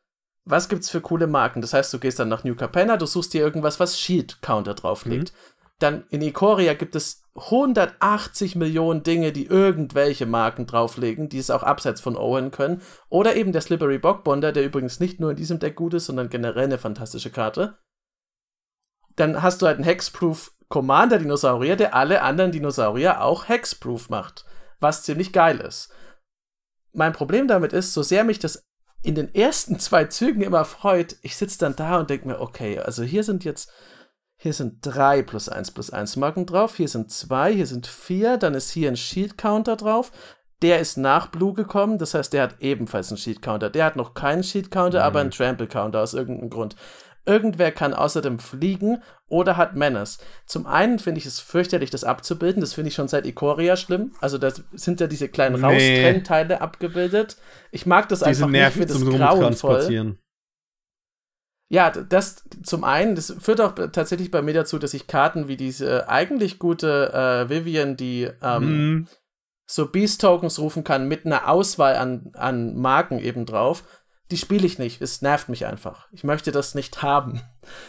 [SPEAKER 1] was gibt's für coole Marken. Das heißt, du gehst dann nach New Capenna, du suchst dir irgendwas, was Shield Counter drauflegt. Mhm. Dann in Ikoria gibt es 180 Millionen Dinge, die irgendwelche Marken drauflegen, die es auch abseits von Owen können. Oder eben der Slippery Bockbonder, der übrigens nicht nur in diesem Deck gut ist, sondern generell eine fantastische Karte. Dann hast du halt einen Hexproof Commander-Dinosaurier, der alle anderen Dinosaurier auch Hexproof macht. Was ziemlich geil ist. Mein Problem damit ist, so sehr mich das in den ersten zwei Zügen immer freut, ich sitze dann da und denke mir, okay, also hier sind jetzt, hier sind drei plus eins plus eins Marken drauf, hier sind zwei, hier sind vier, dann ist hier ein Shield Counter drauf. Der ist nach Blue gekommen, das heißt, der hat ebenfalls einen Shield Counter. Der hat noch keinen Shield Counter, mhm. aber einen Trample Counter aus irgendeinem Grund. Irgendwer kann außerdem fliegen oder hat Menace. Zum einen finde ich es fürchterlich, das abzubilden. Das finde ich schon seit Ikoria schlimm. Also da sind ja diese kleinen nee. Raustrennteile abgebildet. Ich mag das diese einfach nicht. Ich finde das grauenvoll. Ja, das zum einen, das führt auch tatsächlich bei mir dazu, dass ich Karten wie diese eigentlich gute äh, Vivian, die ähm, mm. so Beast-Tokens rufen kann, mit einer Auswahl an, an Marken eben drauf die spiele ich nicht. Es nervt mich einfach. Ich möchte das nicht haben.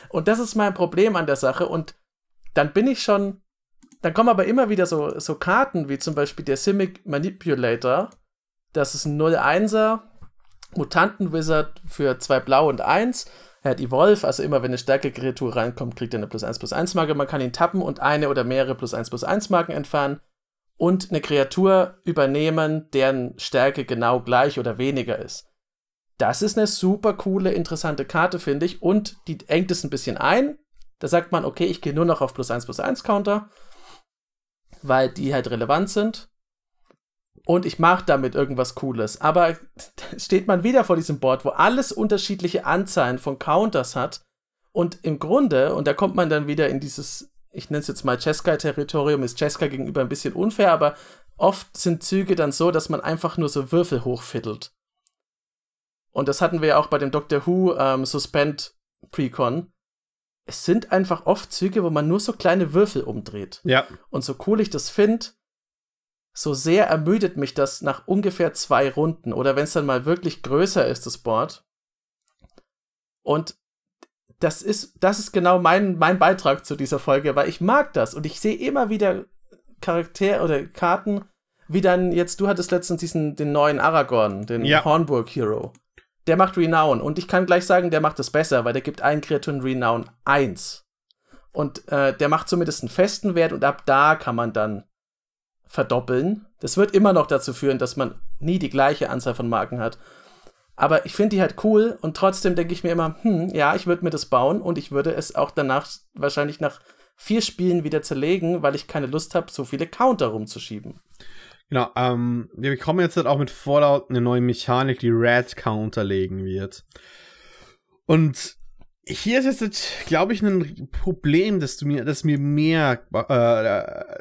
[SPEAKER 1] Und das ist mein Problem an der Sache. Und dann bin ich schon. Dann kommen aber immer wieder so, so Karten, wie zum Beispiel der Simic Manipulator. Das ist ein 0-1er Mutanten-Wizard für zwei Blau und 1. Er hat Evolve, also immer wenn eine Stärke-Kreatur reinkommt, kriegt er eine plus 1 plus 1 Marke. Man kann ihn tappen und eine oder mehrere plus 1 plus 1 Marken entfernen. Und eine Kreatur übernehmen, deren Stärke genau gleich oder weniger ist. Das ist eine super coole, interessante Karte, finde ich. Und die engt es ein bisschen ein. Da sagt man, okay, ich gehe nur noch auf plus 1 plus 1 Counter, weil die halt relevant sind. Und ich mache damit irgendwas Cooles. Aber [LAUGHS] steht man wieder vor diesem Board, wo alles unterschiedliche Anzahlen von Counters hat. Und im Grunde, und da kommt man dann wieder in dieses, ich nenne es jetzt mal Cheskai-Territorium, ist Cheskai gegenüber ein bisschen unfair, aber oft sind Züge dann so, dass man einfach nur so Würfel hochfiddelt. Und das hatten wir ja auch bei dem Doctor Who ähm, Suspend Precon. Es sind einfach oft Züge, wo man nur so kleine Würfel umdreht.
[SPEAKER 2] Ja.
[SPEAKER 1] Und so cool ich das finde, so sehr ermüdet mich das nach ungefähr zwei Runden oder wenn es dann mal wirklich größer ist, das Board. Und das ist, das ist genau mein, mein Beitrag zu dieser Folge, weil ich mag das und ich sehe immer wieder Charaktere oder Karten, wie dann jetzt, du hattest letztens diesen, den neuen Aragorn, den ja. Hornburg Hero der macht Renown. Und ich kann gleich sagen, der macht es besser, weil der gibt allen Kreaturen Renown 1. Und äh, der macht zumindest einen festen Wert und ab da kann man dann verdoppeln. Das wird immer noch dazu führen, dass man nie die gleiche Anzahl von Marken hat. Aber ich finde die halt cool und trotzdem denke ich mir immer, hm, ja, ich würde mir das bauen und ich würde es auch danach wahrscheinlich nach vier Spielen wieder zerlegen, weil ich keine Lust habe, so viele Counter rumzuschieben.
[SPEAKER 2] Genau, ähm, wir bekommen jetzt halt auch mit Fallout eine neue Mechanik, die Red Counter legen wird. Und hier ist jetzt, glaube ich, ein Problem, dass mir, dass mir mehr, äh,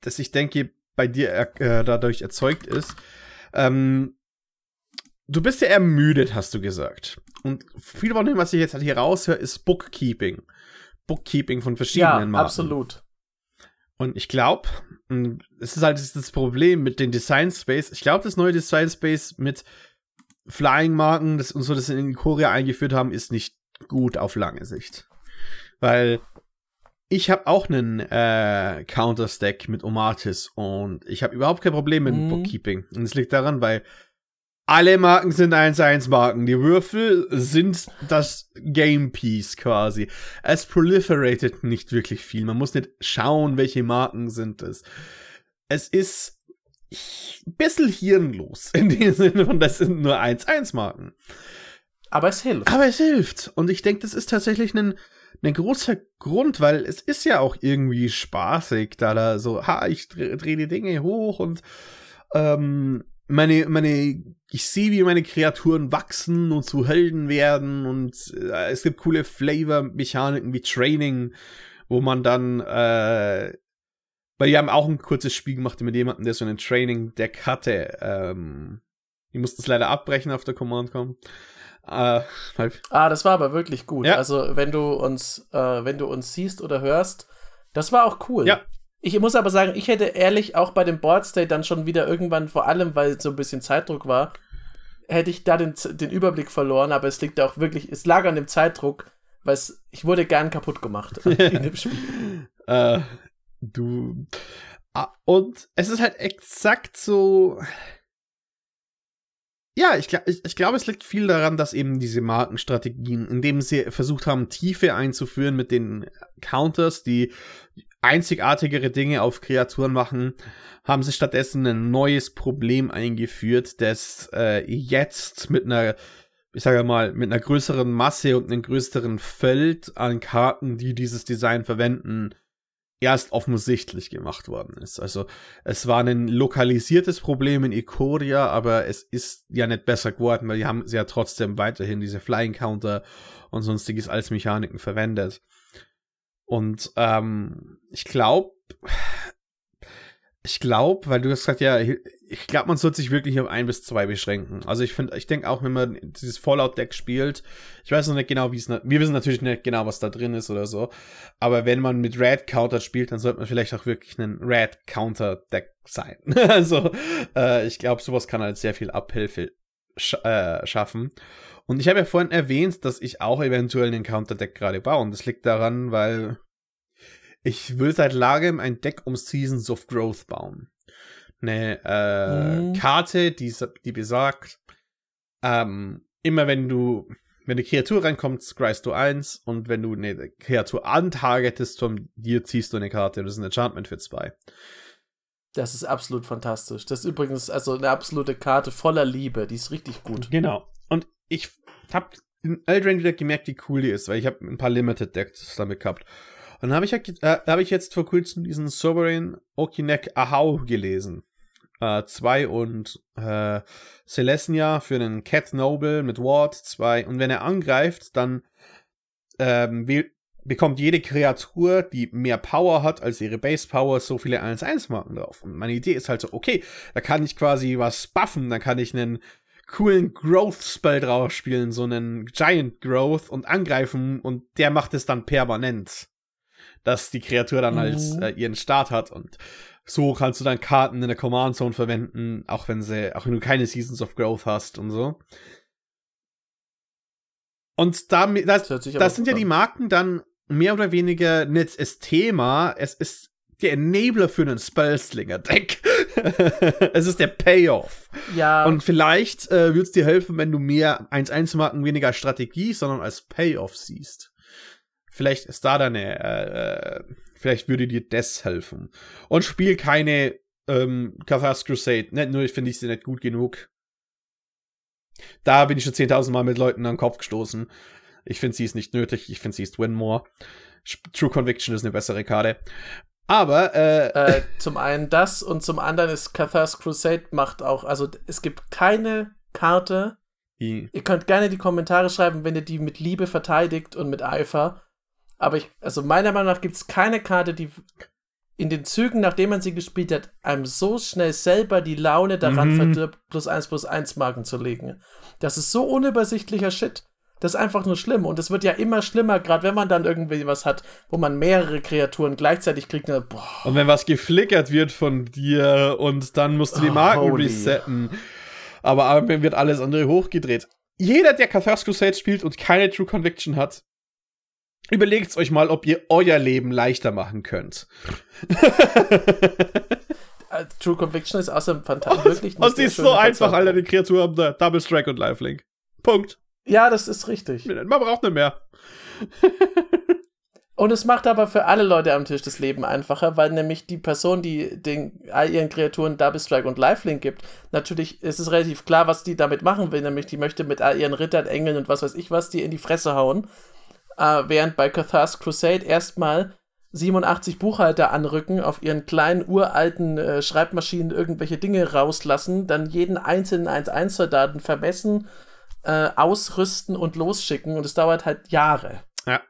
[SPEAKER 2] dass ich denke, bei dir äh, dadurch erzeugt ist. Ähm, du bist ja ermüdet, hast du gesagt. Und viel von dem, was ich jetzt halt hier raushöre, ist Bookkeeping. Bookkeeping von verschiedenen ja, Marken.
[SPEAKER 1] absolut.
[SPEAKER 2] Und ich glaube, es ist halt das Problem mit den Design Space. Ich glaube, das neue Design Space mit Flying-Marken das, und so, das in Korea eingeführt haben, ist nicht gut auf lange Sicht. Weil ich habe auch einen äh, Counter-Stack mit Omatis und ich habe überhaupt kein Problem mit mhm. Bookkeeping. Und es liegt daran, weil alle Marken sind 1-1-Marken. Die Würfel sind das Game Piece quasi. Es proliferated nicht wirklich viel. Man muss nicht schauen, welche Marken sind es. Es ist ein bisschen hirnlos in dem Sinne von, das sind nur 1-1-Marken.
[SPEAKER 1] Aber es hilft.
[SPEAKER 2] Aber es hilft. Und ich denke, das ist tatsächlich ein, ein großer Grund, weil es ist ja auch irgendwie spaßig, da da so, ha, ich drehe dreh die Dinge hoch und ähm, meine, meine, ich sehe, wie meine Kreaturen wachsen und zu Helden werden und äh, es gibt coole Flavor-Mechaniken wie Training, wo man dann, äh, weil die haben auch ein kurzes Spiel gemacht mit jemandem, der so ein Training-Deck hatte. Ähm, die mussten es leider abbrechen auf der Command-Com.
[SPEAKER 1] Äh, ah, das war aber wirklich gut. Ja. Also, wenn du uns, äh, wenn du uns siehst oder hörst, Das war auch cool.
[SPEAKER 2] Ja.
[SPEAKER 1] Ich muss aber sagen, ich hätte ehrlich auch bei dem Board State dann schon wieder irgendwann, vor allem weil so ein bisschen Zeitdruck war, hätte ich da den, den Überblick verloren, aber es liegt auch wirklich, es lag an dem Zeitdruck, weil es, ich wurde gern kaputt gemacht [LAUGHS] in dem
[SPEAKER 2] Spiel. äh, du. Ah, und es ist halt exakt so. Ja, ich, ich, ich glaube, es liegt viel daran, dass eben diese Markenstrategien, indem sie versucht haben, Tiefe einzuführen mit den Counters, die einzigartigere Dinge auf Kreaturen machen, haben sie stattdessen ein neues Problem eingeführt, das äh, jetzt mit einer, ich sage mal, mit einer größeren Masse und einem größeren Feld an Karten, die dieses Design verwenden, erst offensichtlich gemacht worden ist. Also es war ein lokalisiertes Problem in Ikoria, aber es ist ja nicht besser geworden, weil die haben ja trotzdem weiterhin diese Flying Counter und sonstiges als Mechaniken verwendet. Und ähm, ich glaube, ich glaube, weil du hast gesagt, ja, ich glaube, man sollte sich wirklich auf ein bis zwei beschränken. Also ich finde, ich denke auch, wenn man dieses Fallout-Deck spielt, ich weiß noch nicht genau, wie es, wir wissen natürlich nicht genau, was da drin ist oder so, aber wenn man mit Red Counter spielt, dann sollte man vielleicht auch wirklich ein Red Counter Deck sein. [LAUGHS] also äh, ich glaube, sowas kann halt sehr viel Abhilfe sch äh, schaffen. Und ich habe ja vorhin erwähnt, dass ich auch eventuell einen Counter-Deck gerade baue. Und das liegt daran, weil ich will seit langem ein Deck um Seasons of Growth bauen. Eine äh, mhm. Karte, die, die besagt, ähm, immer wenn du, wenn eine Kreatur reinkommt, scryst du eins und wenn du eine Kreatur antargetest von dir, ziehst du eine Karte. Das ist ein Enchantment für zwei.
[SPEAKER 1] Das ist absolut fantastisch. Das ist übrigens also eine absolute Karte voller Liebe. Die ist richtig gut.
[SPEAKER 2] Genau. Und ich hab in Eldraine wieder gemerkt, wie cool die ist, weil ich habe ein paar Limited Decks damit gehabt. Und dann habe ich, äh, hab ich jetzt vor kurzem diesen Sovereign Okinek Ahau gelesen. Äh, zwei und äh, Celestia für einen Cat Noble mit Ward zwei. Und wenn er angreift, dann ähm, will, bekommt jede Kreatur, die mehr Power hat als ihre Base Power, so viele 1-1-Marken drauf. Und meine Idee ist halt so, okay, da kann ich quasi was buffen, da kann ich einen coolen Growth-Spell drauf spielen, so einen Giant Growth und angreifen und der macht es dann permanent. Dass die Kreatur dann mhm. als äh, ihren Start hat und so kannst du dann Karten in der Command Zone verwenden, auch wenn sie, auch wenn du keine Seasons of Growth hast und so. Und damit, das, das, das sind ja die Marken dann mehr oder weniger nicht das Thema, es ist der Enabler für einen Spellslinger-Deck. [LAUGHS] es ist der Payoff.
[SPEAKER 1] Ja.
[SPEAKER 2] Und vielleicht äh, wird es dir helfen, wenn du mehr 1-1-Marken weniger als Strategie, sondern als Payoff siehst. Vielleicht ist da deine, äh, äh, vielleicht würde dir das helfen. Und spiel keine ähm, Cathars Crusade. Nicht nur finde ich sie nicht gut genug. Da bin ich schon 10.000 Mal mit Leuten an den Kopf gestoßen. Ich finde, sie ist nicht nötig. Ich finde, sie ist Winmore. True Conviction ist eine bessere Karte. Aber äh,
[SPEAKER 1] äh, [LAUGHS] zum einen das und zum anderen ist Cathars Crusade macht auch, also es gibt keine Karte. I. Ihr könnt gerne die Kommentare schreiben, wenn ihr die mit Liebe verteidigt und mit Eifer. Aber ich, also meiner Meinung nach gibt es keine Karte, die in den Zügen, nachdem man sie gespielt hat, einem so schnell selber die Laune daran mhm. verdirbt, plus eins plus eins Marken zu legen. Das ist so unübersichtlicher Shit. Das ist einfach nur schlimm. Und es wird ja immer schlimmer, gerade wenn man dann irgendwie was hat, wo man mehrere Kreaturen gleichzeitig kriegt. Boah.
[SPEAKER 2] Und wenn was geflickert wird von dir und dann musst du die Marken oh, resetten. Aber dann wird alles andere hochgedreht. Jeder, der Catharsis Crusade spielt und keine True Conviction hat, überlegt euch mal, ob ihr euer Leben leichter machen könnt. [LAUGHS]
[SPEAKER 1] Äh, True Conviction ist außerdem fantastisch. Wirklich
[SPEAKER 2] und sie ist so einfach, Alter, die Kreatur haben da Double Strike und Lifelink. Punkt.
[SPEAKER 1] Ja, das ist richtig.
[SPEAKER 2] Man braucht nicht mehr. [LAUGHS]
[SPEAKER 1] Und es macht aber für alle Leute am Tisch das Leben einfacher, weil nämlich die Person, die den, all ihren Kreaturen Double Strike und Lifelink gibt, natürlich ist es relativ klar, was die damit machen will, nämlich die möchte mit all ihren Rittern, Engeln und was weiß ich was, die in die Fresse hauen. Äh, während bei Cathars Crusade erstmal 87 Buchhalter anrücken, auf ihren kleinen uralten äh, Schreibmaschinen irgendwelche Dinge rauslassen, dann jeden einzelnen 1-1-Soldaten vermessen äh, ausrüsten und losschicken und es dauert halt Jahre.
[SPEAKER 2] Ja.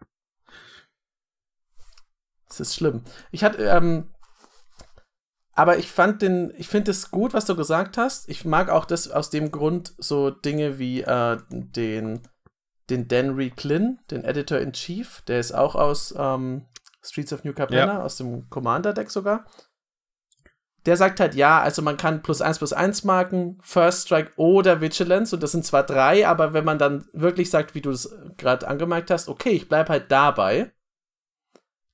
[SPEAKER 1] Das ist schlimm. Ich hatte, ähm, aber ich fand den, ich finde es gut, was du gesagt hast. Ich mag auch das aus dem Grund so Dinge wie äh, den, den Dan Flynn, den Editor in Chief, der ist auch aus, ähm, Streets of New Capenna ja. aus dem Commander-Deck sogar. Der sagt halt, ja, also man kann plus 1 plus 1 Marken, First Strike oder Vigilance und das sind zwar drei, aber wenn man dann wirklich sagt, wie du es gerade angemerkt hast, okay, ich bleib halt dabei,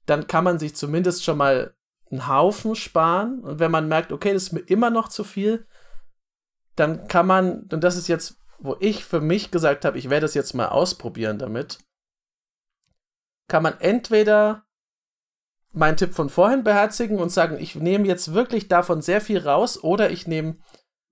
[SPEAKER 1] dann kann man sich zumindest schon mal einen Haufen sparen und wenn man merkt, okay, das ist mir immer noch zu viel, dann kann man, und das ist jetzt, wo ich für mich gesagt habe, ich werde es jetzt mal ausprobieren damit, kann man entweder meinen Tipp von vorhin beherzigen und sagen, ich nehme jetzt wirklich davon sehr viel raus oder ich nehme,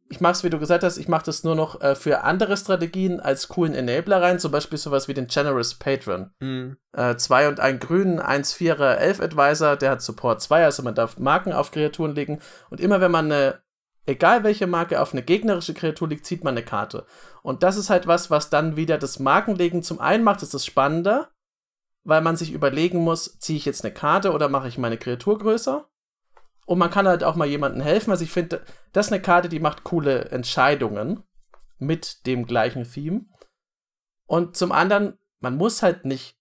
[SPEAKER 1] ich mache es, wie du gesagt hast, ich mache das nur noch äh, für andere Strategien als coolen Enabler rein, zum Beispiel sowas wie den Generous Patron. Mhm. Äh, zwei und ein grünen, eins Vierer Elf Advisor, der hat Support 2, also man darf Marken auf Kreaturen legen und immer wenn man eine egal welche Marke auf eine gegnerische Kreatur liegt, zieht man eine Karte. Und das ist halt was, was dann wieder das Markenlegen zum einen macht, ist das spannender, weil man sich überlegen muss, ziehe ich jetzt eine Karte oder mache ich meine Kreatur größer? Und man kann halt auch mal jemandem helfen. Also ich finde, das ist eine Karte, die macht coole Entscheidungen mit dem gleichen Theme. Und zum anderen, man muss halt nicht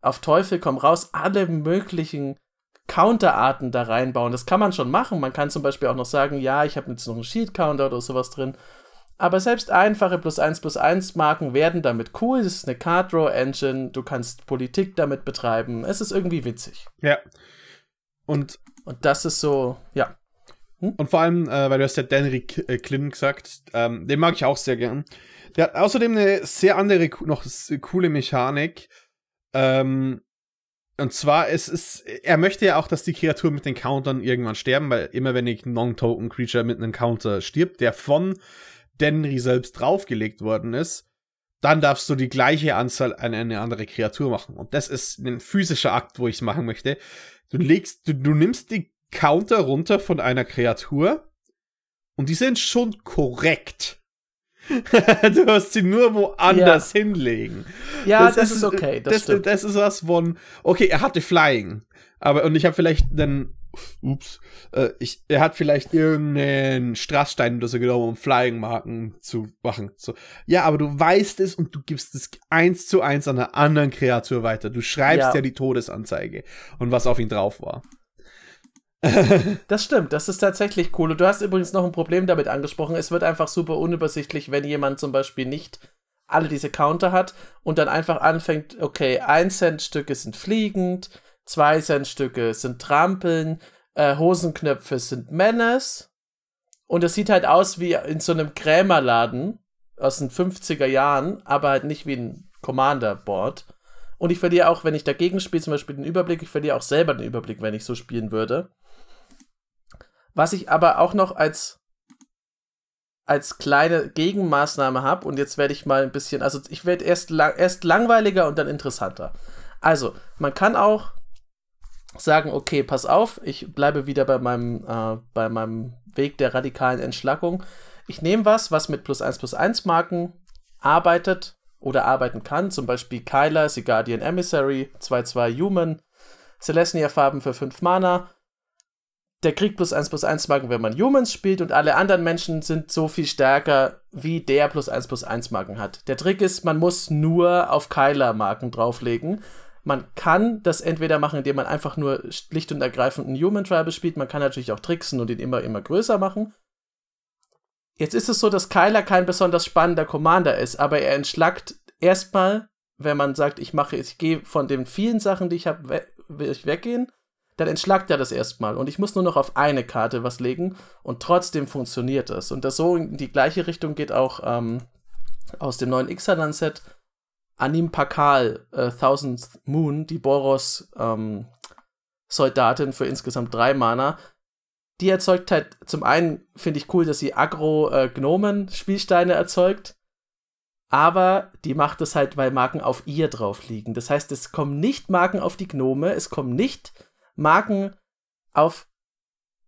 [SPEAKER 1] auf Teufel komm raus alle möglichen Counterarten da reinbauen. Das kann man schon machen. Man kann zum Beispiel auch noch sagen, ja, ich habe jetzt noch einen Shield-Counter oder sowas drin. Aber selbst einfache plus 1 plus 1 Marken werden damit cool. Das ist eine Card Draw Engine. Du kannst Politik damit betreiben. Es ist irgendwie witzig.
[SPEAKER 2] Ja. Und,
[SPEAKER 1] und das ist so, ja.
[SPEAKER 2] Hm? Und vor allem, äh, weil du hast ja Danry äh, Klim gesagt, ähm, den mag ich auch sehr gern. Der hat außerdem eine sehr andere, noch coole Mechanik. Ähm, und zwar, es ist, er möchte ja auch, dass die Kreaturen mit den Countern irgendwann sterben, weil immer wenn ich Non-Token-Creature mit einem Counter stirbt, der von Denry selbst draufgelegt worden ist, dann darfst du die gleiche Anzahl an eine andere Kreatur machen. Und das ist ein physischer Akt, wo ich es machen möchte. Du legst, du, du nimmst die Counter runter von einer Kreatur und die sind schon korrekt. [LAUGHS] du hast sie nur woanders ja. hinlegen.
[SPEAKER 1] Ja, das, das ist, ist, okay.
[SPEAKER 2] Das, das, das, ist was von, okay, er hatte Flying. Aber, und ich habe vielleicht dann ups, äh, ich, er hat vielleicht irgendeinen Strassstein oder so genommen, um Flying-Marken zu machen. So, ja, aber du weißt es und du gibst es eins zu eins an einer anderen Kreatur weiter. Du schreibst ja, ja die Todesanzeige und was auf ihn drauf war. [LAUGHS]
[SPEAKER 1] das stimmt, das ist tatsächlich cool. Und du hast übrigens noch ein Problem damit angesprochen. Es wird einfach super unübersichtlich, wenn jemand zum Beispiel nicht alle diese Counter hat und dann einfach anfängt, okay, ein Cent Stücke sind fliegend, Zwei Centstücke sind Trampeln, äh, Hosenknöpfe sind Menace. Und es sieht halt aus wie in so einem Krämerladen aus den 50er Jahren, aber halt nicht wie ein Commander-Board. Und ich verliere auch, wenn ich dagegen spiele, zum Beispiel den Überblick, ich verliere auch selber den Überblick, wenn ich so spielen würde. Was ich aber auch noch als, als kleine Gegenmaßnahme habe, und jetzt werde ich mal ein bisschen, also ich werde erst, lang, erst langweiliger und dann interessanter. Also, man kann auch sagen, okay, pass auf, ich bleibe wieder bei meinem, äh, bei meinem Weg der radikalen Entschlackung. Ich nehme was, was mit plus 1 plus 1 Marken arbeitet oder arbeiten kann. Zum Beispiel Kyla, The Guardian Emissary, 2-2 Human, Celestia Farben für 5 Mana. Der kriegt plus 1 plus 1 Marken, wenn man Humans spielt und alle anderen Menschen sind so viel stärker, wie der plus 1 plus 1 Marken hat. Der Trick ist, man muss nur auf Kyla Marken drauflegen man kann das entweder machen, indem man einfach nur schlicht und ergreifend einen Human Tribal spielt. Man kann natürlich auch tricksen und ihn immer, immer größer machen. Jetzt ist es so, dass Kyler kein besonders spannender Commander ist, aber er entschlackt erstmal, wenn man sagt, ich mache, ich gehe von den vielen Sachen, die ich habe, will ich weggehen, dann entschlackt er das erstmal und ich muss nur noch auf eine Karte was legen und trotzdem funktioniert es. Und das so in die gleiche Richtung geht auch ähm, aus dem neuen Ixalan-Set Anim Pakal, äh, Thousandth Moon, die Boros ähm, Soldatin für insgesamt drei Mana. Die erzeugt halt, zum einen finde ich cool, dass sie Agro-Gnomen-Spielsteine äh, erzeugt, aber die macht es halt, weil Marken auf ihr drauf liegen. Das heißt, es kommen nicht Marken auf die Gnome, es kommen nicht Marken auf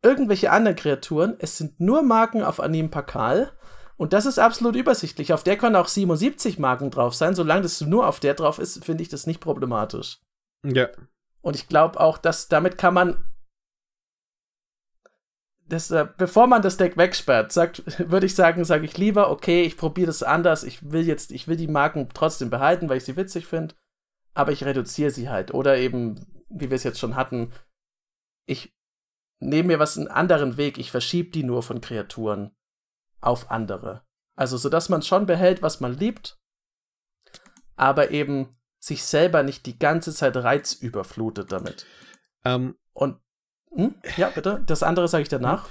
[SPEAKER 1] irgendwelche anderen Kreaturen, es sind nur Marken auf Anim Pakal und das ist absolut übersichtlich. Auf der können auch 77 Marken drauf sein. Solange das nur auf der drauf ist, finde ich das nicht problematisch.
[SPEAKER 2] Ja.
[SPEAKER 1] Und ich glaube auch, dass damit kann man. Das, äh, bevor man das Deck wegsperrt, sagt, [LAUGHS] würde ich sagen, sage ich lieber, okay, ich probiere das anders. Ich will jetzt, ich will die Marken trotzdem behalten, weil ich sie witzig finde. Aber ich reduziere sie halt. Oder eben wie wir es jetzt schon hatten, ich nehme mir was einen anderen Weg, ich verschiebe die nur von Kreaturen auf andere. Also, so dass man schon behält, was man liebt, aber eben sich selber nicht die ganze Zeit reizüberflutet damit.
[SPEAKER 2] Ähm,
[SPEAKER 1] Und, hm? ja, bitte, das andere sage ich danach.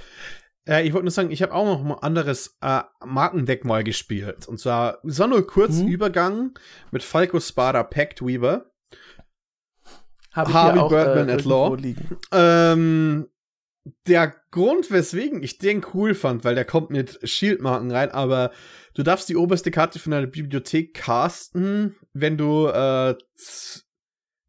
[SPEAKER 2] Ja, ich wollte nur sagen, ich habe auch noch ein anderes äh, Markendeck mal gespielt. Und zwar, es war nur kurz mhm. Übergang mit Falco Spada Pact Weaver.
[SPEAKER 1] Hab Harvey auch, Birdman
[SPEAKER 2] äh, at Law. Ähm, der Grund, weswegen ich den cool fand, weil der kommt mit Shieldmarken rein, aber du darfst die oberste Karte von deiner Bibliothek casten, wenn du äh,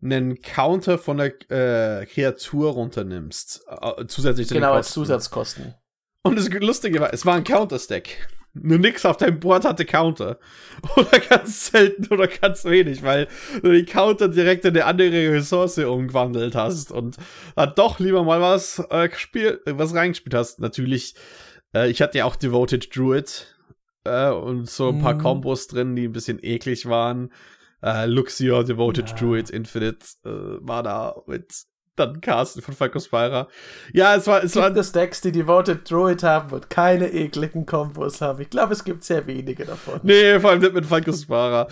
[SPEAKER 2] einen Counter von der äh, Kreatur runternimmst. Äh, zusätzlich
[SPEAKER 1] Genau, als Zusatzkosten.
[SPEAKER 2] Und das Lustige war, es war ein Counter-Stack. Nur nix auf deinem Board hatte Counter. [LAUGHS] Oder ganz selten oder ganz wenig, weil du die Counter direkt in eine andere Ressource umgewandelt hast und dann doch lieber mal was äh, gespielt, was reingespielt hast. Natürlich, äh, ich hatte ja auch Devoted Druid äh, und so ein paar. Kombos drin, die ein bisschen eklig waren. Äh, Luxior, Devoted ja. Druid, Infinite äh, war da mit dann Carsten von Falco Spira. Ja, es war. Es
[SPEAKER 1] gibt
[SPEAKER 2] war
[SPEAKER 1] es Decks, die Devoted Druid haben und keine ekligen Kombos haben. Ich glaube, es gibt sehr wenige davon.
[SPEAKER 2] Nee, vor allem nicht mit Falco Spira.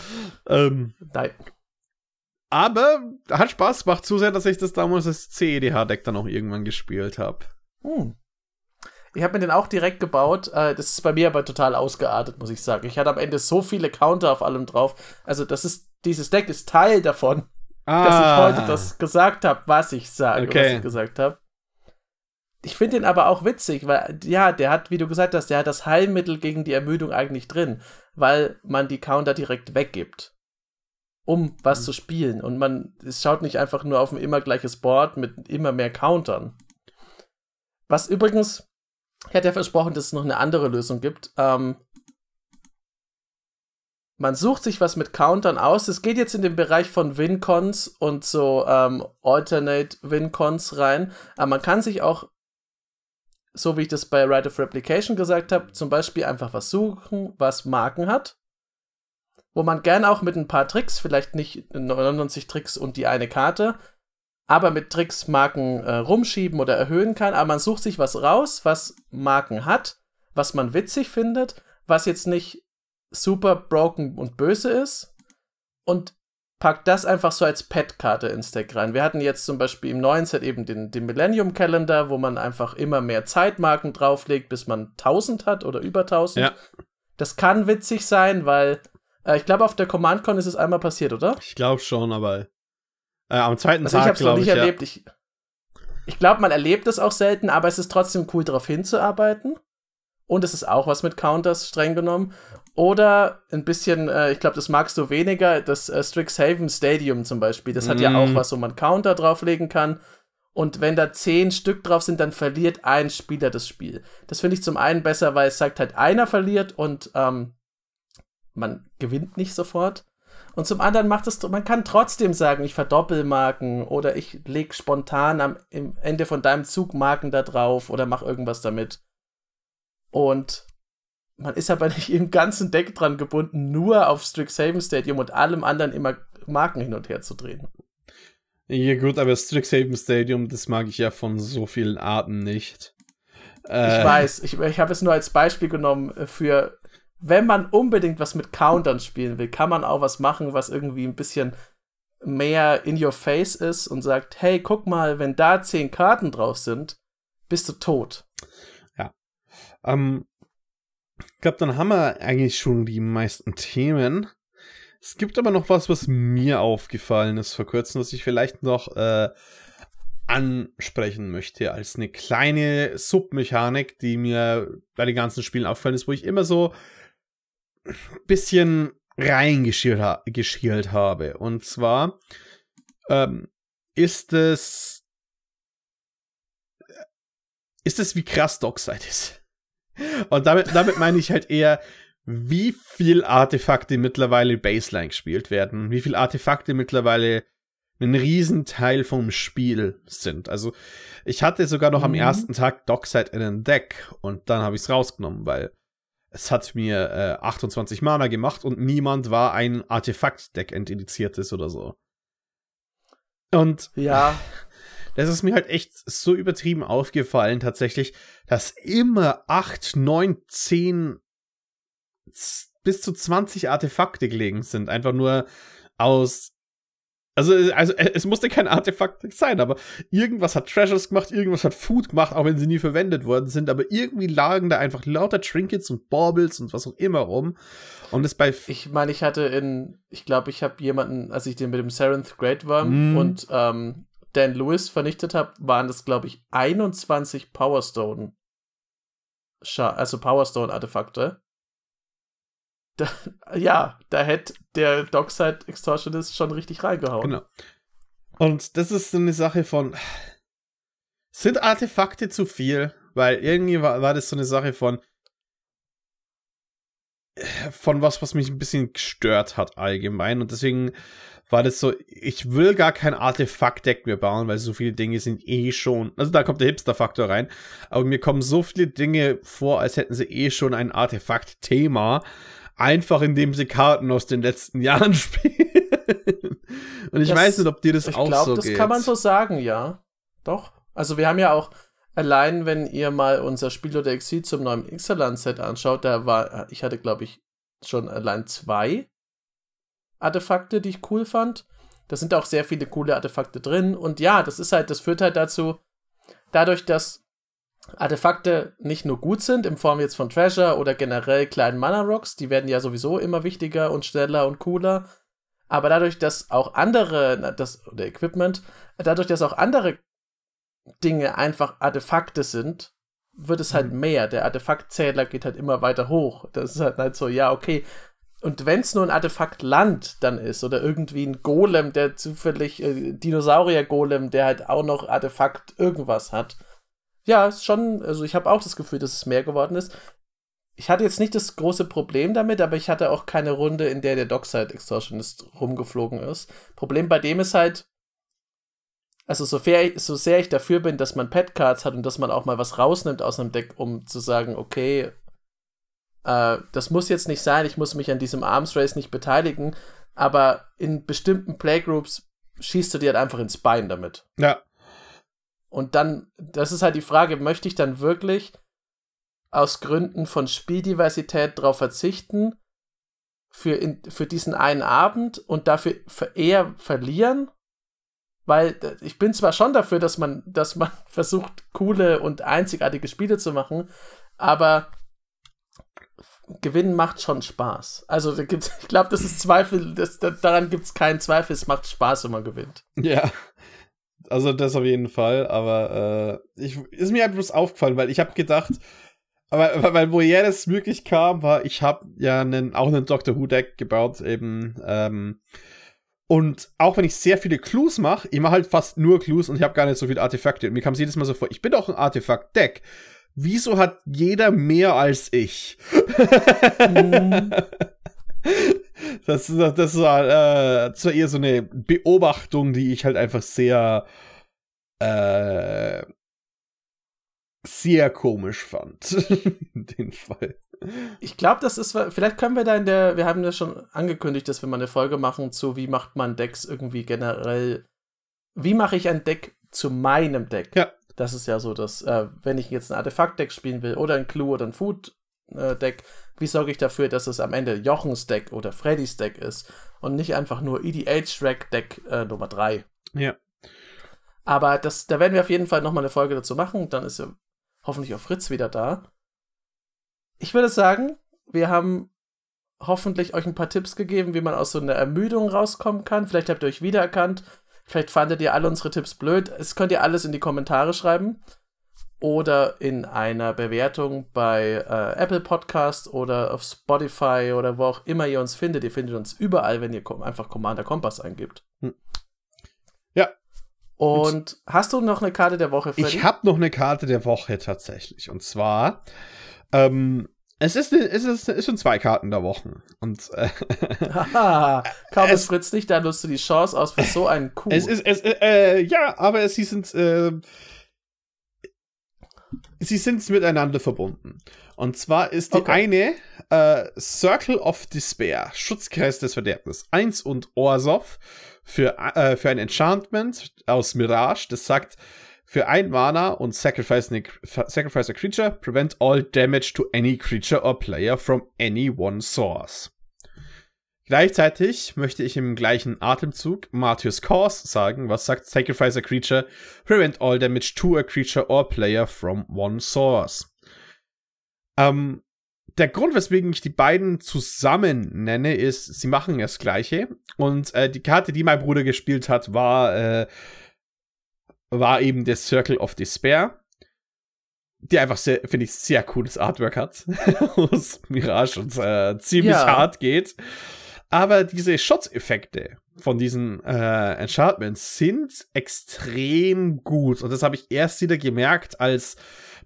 [SPEAKER 2] Ähm,
[SPEAKER 1] Nein.
[SPEAKER 2] Aber hat Spaß gemacht, zu sehr, dass ich das damals als CEDH-Deck dann auch irgendwann gespielt habe.
[SPEAKER 1] Hm. Ich habe mir den auch direkt gebaut. Äh, das ist bei mir aber total ausgeartet, muss ich sagen. Ich hatte am Ende so viele Counter auf allem drauf. Also, das ist, dieses Deck ist Teil davon ah. dass ich heute das gesagt habe, was ich sage, okay. was ich gesagt habe. Ich finde ihn aber auch witzig, weil, ja, der hat, wie du gesagt hast, der hat das Heilmittel gegen die Ermüdung eigentlich drin, weil man die Counter direkt weggibt, um was mhm. zu spielen. Und man, es schaut nicht einfach nur auf ein immer gleiches Board mit immer mehr Countern. Was übrigens, ich hatte ja versprochen, dass es noch eine andere Lösung gibt. Ähm, man sucht sich was mit Countern aus. Es geht jetzt in den Bereich von Wincons und so ähm, Alternate Wincons rein. Aber man kann sich auch, so wie ich das bei Right of Replication gesagt habe, zum Beispiel einfach was suchen, was Marken hat. Wo man gern auch mit ein paar Tricks, vielleicht nicht 99 Tricks und die eine Karte, aber mit Tricks Marken äh, rumschieben oder erhöhen kann. Aber man sucht sich was raus, was Marken hat, was man witzig findet, was jetzt nicht super broken und böse ist und packt das einfach so als Pet-Karte ins Deck rein. Wir hatten jetzt zum Beispiel im neuen Set eben den, den Millennium Calendar, wo man einfach immer mehr Zeitmarken drauflegt, bis man 1000 hat oder über 1000. Ja. Das kann witzig sein, weil äh, ich glaube, auf der Command-Con ist es einmal passiert, oder?
[SPEAKER 2] Ich glaube schon, aber äh, am zweiten also
[SPEAKER 1] Tag, ich.
[SPEAKER 2] Noch
[SPEAKER 1] nicht erlebt. Ja. Ich, ich glaube, man erlebt es auch selten, aber es ist trotzdem cool, darauf hinzuarbeiten. Und es ist auch was mit Counters streng genommen. Oder ein bisschen, äh, ich glaube, das magst du weniger, das äh, Strixhaven Stadium zum Beispiel. Das hat mm. ja auch mhm. was, wo man Counter drauflegen kann. Und wenn da zehn Stück drauf sind, dann verliert ein Spieler das Spiel. Das finde ich zum einen besser, weil es sagt halt, einer verliert und ähm, man gewinnt nicht sofort. Und zum anderen macht es, man kann trotzdem sagen, ich verdoppel Marken oder ich leg spontan am Ende von deinem Zug Marken da drauf oder mach irgendwas damit. Und man ist aber [LAUGHS] nicht im ganzen Deck dran gebunden, nur auf Strixhaven Stadium und allem anderen immer Marken hin und her zu drehen.
[SPEAKER 2] Ja, gut, aber Strixhaven Stadium, das mag ich ja von so vielen Arten nicht.
[SPEAKER 1] Äh, ich weiß, ich, ich habe es nur als Beispiel genommen für, wenn man unbedingt was mit Countern spielen will, kann man auch was machen, was irgendwie ein bisschen mehr in your face ist und sagt, hey, guck mal, wenn da zehn Karten drauf sind, bist du tot.
[SPEAKER 2] Ja. Ähm, glaube, dann haben wir eigentlich schon die meisten Themen. Es gibt aber noch was, was mir aufgefallen ist vor kurzem, was ich vielleicht noch äh, ansprechen möchte, als eine kleine Submechanik, die mir bei den ganzen Spielen auffallen ist, wo ich immer so ein bisschen reingeschielt ha habe. Und zwar ähm, ist es ist es wie krass Dockside ist. Und damit, damit meine ich halt eher, wie viel Artefakte mittlerweile Baseline gespielt werden, wie viel Artefakte mittlerweile ein Riesenteil vom Spiel sind. Also ich hatte sogar noch mhm. am ersten Tag Dockside in ein Deck und dann habe ich es rausgenommen, weil es hat mir äh, 28 Mana gemacht und niemand war ein Artefakt-Deck entindiziertes oder so. Und ja, [LAUGHS] das ist mir halt echt so übertrieben aufgefallen, tatsächlich, dass immer 8, 9, 10 bis zu 20 Artefakte gelegen sind. Einfach nur aus. Also, also es musste kein Artefakt sein, aber irgendwas hat Treasures gemacht, irgendwas hat Food gemacht, auch wenn sie nie verwendet worden sind, aber irgendwie lagen da einfach lauter Trinkets und Baubles und was auch immer rum. Und es bei.
[SPEAKER 1] Ich meine, ich hatte in, ich glaube, ich habe jemanden, als ich den mit dem Serenth Great war mm. und ähm, Dan Lewis vernichtet habe, waren das, glaube ich, 21 Power Stone. Also Power Stone Artefakte [LAUGHS] da, ja, da hätte der Dockside Extortionist schon richtig reingehauen. Genau.
[SPEAKER 2] Und das ist so eine Sache von, sind Artefakte zu viel? Weil irgendwie war, war das so eine Sache von, von was, was mich ein bisschen gestört hat allgemein. Und deswegen war das so, ich will gar kein Artefakt-Deck mehr bauen, weil so viele Dinge sind eh schon, also da kommt der Hipster-Faktor rein, aber mir kommen so viele Dinge vor, als hätten sie eh schon ein Artefakt-Thema einfach indem sie Karten aus den letzten [LAUGHS] Jahren spielen. Und ich das, weiß nicht, ob dir das auch glaub, so geht.
[SPEAKER 1] Das kann man so sagen, ja. Doch. Also wir haben ja auch allein, wenn ihr mal unser Spiel oder Exil zum neuen Ixalan-Set anschaut, da war, ich hatte, glaube ich, schon allein zwei Artefakte, die ich cool fand. Da sind auch sehr viele coole Artefakte drin. Und ja, das ist halt, das führt halt dazu, dadurch, dass Artefakte nicht nur gut sind, in Form jetzt von Treasure oder generell kleinen Mana Rocks, die werden ja sowieso immer wichtiger und schneller und cooler. Aber dadurch, dass auch andere, das, oder Equipment, dadurch, dass auch andere Dinge einfach Artefakte sind, wird es halt mhm. mehr. Der Artefaktzähler geht halt immer weiter hoch. Das ist halt, halt so, ja, okay. Und wenn es nur ein Artefakt Land dann ist oder irgendwie ein Golem, der zufällig, äh, Dinosaurier-Golem, der halt auch noch Artefakt irgendwas hat, ja, ist schon, also ich habe auch das Gefühl, dass es mehr geworden ist. Ich hatte jetzt nicht das große Problem damit, aber ich hatte auch keine Runde, in der der Dockside Extortionist rumgeflogen ist. Problem bei dem ist halt, also so, fair, so sehr ich dafür bin, dass man Pet-Cards hat und dass man auch mal was rausnimmt aus einem Deck, um zu sagen, okay, äh, das muss jetzt nicht sein, ich muss mich an diesem Arms Race nicht beteiligen, aber in bestimmten Playgroups schießt du dir halt einfach ins Bein damit.
[SPEAKER 2] Ja.
[SPEAKER 1] Und dann, das ist halt die Frage, möchte ich dann wirklich aus Gründen von Spieldiversität darauf verzichten, für, in, für diesen einen Abend und dafür eher verlieren? Weil ich bin zwar schon dafür, dass man, dass man [LAUGHS] versucht, coole und einzigartige Spiele zu machen, aber Gewinnen macht schon Spaß. Also da gibt's, [LAUGHS] ich glaube, das ist Zweifel, das, daran gibt es keinen Zweifel, es macht Spaß, wenn man gewinnt.
[SPEAKER 2] Ja. Also das auf jeden Fall, aber äh, ich, ist mir halt bloß aufgefallen, weil ich habe gedacht, aber weil woher das wirklich kam, war, ich habe ja einen, auch einen Doctor Who Deck gebaut eben ähm, und auch wenn ich sehr viele Clues mache, ich mache halt fast nur Clues und ich habe gar nicht so viele Artefakte. Und mir kam es jedes Mal so vor, ich bin doch ein Artefakt-Deck. Wieso hat jeder mehr als ich? Mhm. [LAUGHS] Das, das, das war, äh, das war eher so eine Beobachtung, die ich halt einfach sehr, äh, sehr komisch fand. [LAUGHS] in dem Fall.
[SPEAKER 1] Ich glaube, das ist, vielleicht können wir da in der, wir haben ja schon angekündigt, dass wir mal eine Folge machen zu, wie macht man Decks irgendwie generell, wie mache ich ein Deck zu meinem Deck?
[SPEAKER 2] Ja.
[SPEAKER 1] Das ist ja so, dass, äh, wenn ich jetzt ein Artefakt-Deck spielen will oder ein Clue oder ein Food-Deck, wie sorge ich dafür, dass es am Ende Jochens Deck oder Freddys Deck ist und nicht einfach nur EDH-Rack Deck äh, Nummer 3.
[SPEAKER 2] Ja.
[SPEAKER 1] Aber das, da werden wir auf jeden Fall nochmal eine Folge dazu machen. Dann ist ja hoffentlich auch Fritz wieder da. Ich würde sagen, wir haben hoffentlich euch ein paar Tipps gegeben, wie man aus so einer Ermüdung rauskommen kann. Vielleicht habt ihr euch wiedererkannt. Vielleicht fandet ihr alle unsere Tipps blöd. Das könnt ihr alles in die Kommentare schreiben oder in einer Bewertung bei äh, Apple Podcast oder auf Spotify oder wo auch immer ihr uns findet. Ihr findet uns überall, wenn ihr einfach Commander Kompass eingibt. Hm.
[SPEAKER 2] Ja.
[SPEAKER 1] Und hast du noch eine Karte der Woche,
[SPEAKER 2] Freddy? Ich habe noch eine Karte der Woche tatsächlich. Und zwar, ähm, es ist, es ist, es sind zwei Karten der Woche. Und äh, [LAUGHS]
[SPEAKER 1] kaum es Fritz nicht, da nutzt du die Chance aus für so einen Coup.
[SPEAKER 2] Es ist, es, äh, ja, aber es sind, äh, sie sind miteinander verbunden. Und zwar ist die okay. eine äh, Circle of Despair, Schutzkreis des Verderbens. Eins und Orsov für, äh, für ein Enchantment aus Mirage, das sagt, für ein Mana und sacrifice, a, sacrifice a creature, prevent all damage to any creature or player from any one source. Gleichzeitig möchte ich im gleichen Atemzug Martyrs Cause sagen, was sagt Sacrifice a creature, prevent all damage to a creature or player from one source. Ähm, der Grund, weswegen ich die beiden zusammen nenne, ist, sie machen das Gleiche. Und äh, die Karte, die mein Bruder gespielt hat, war, äh, war eben der Circle of Despair. Die einfach sehr, finde ich, sehr cooles Artwork hat. [LAUGHS] Aus Mirage und äh, ziemlich ja. hart geht. Aber diese Shots-Effekte von diesen äh, Enchantments sind extrem gut. Und das habe ich erst wieder gemerkt, als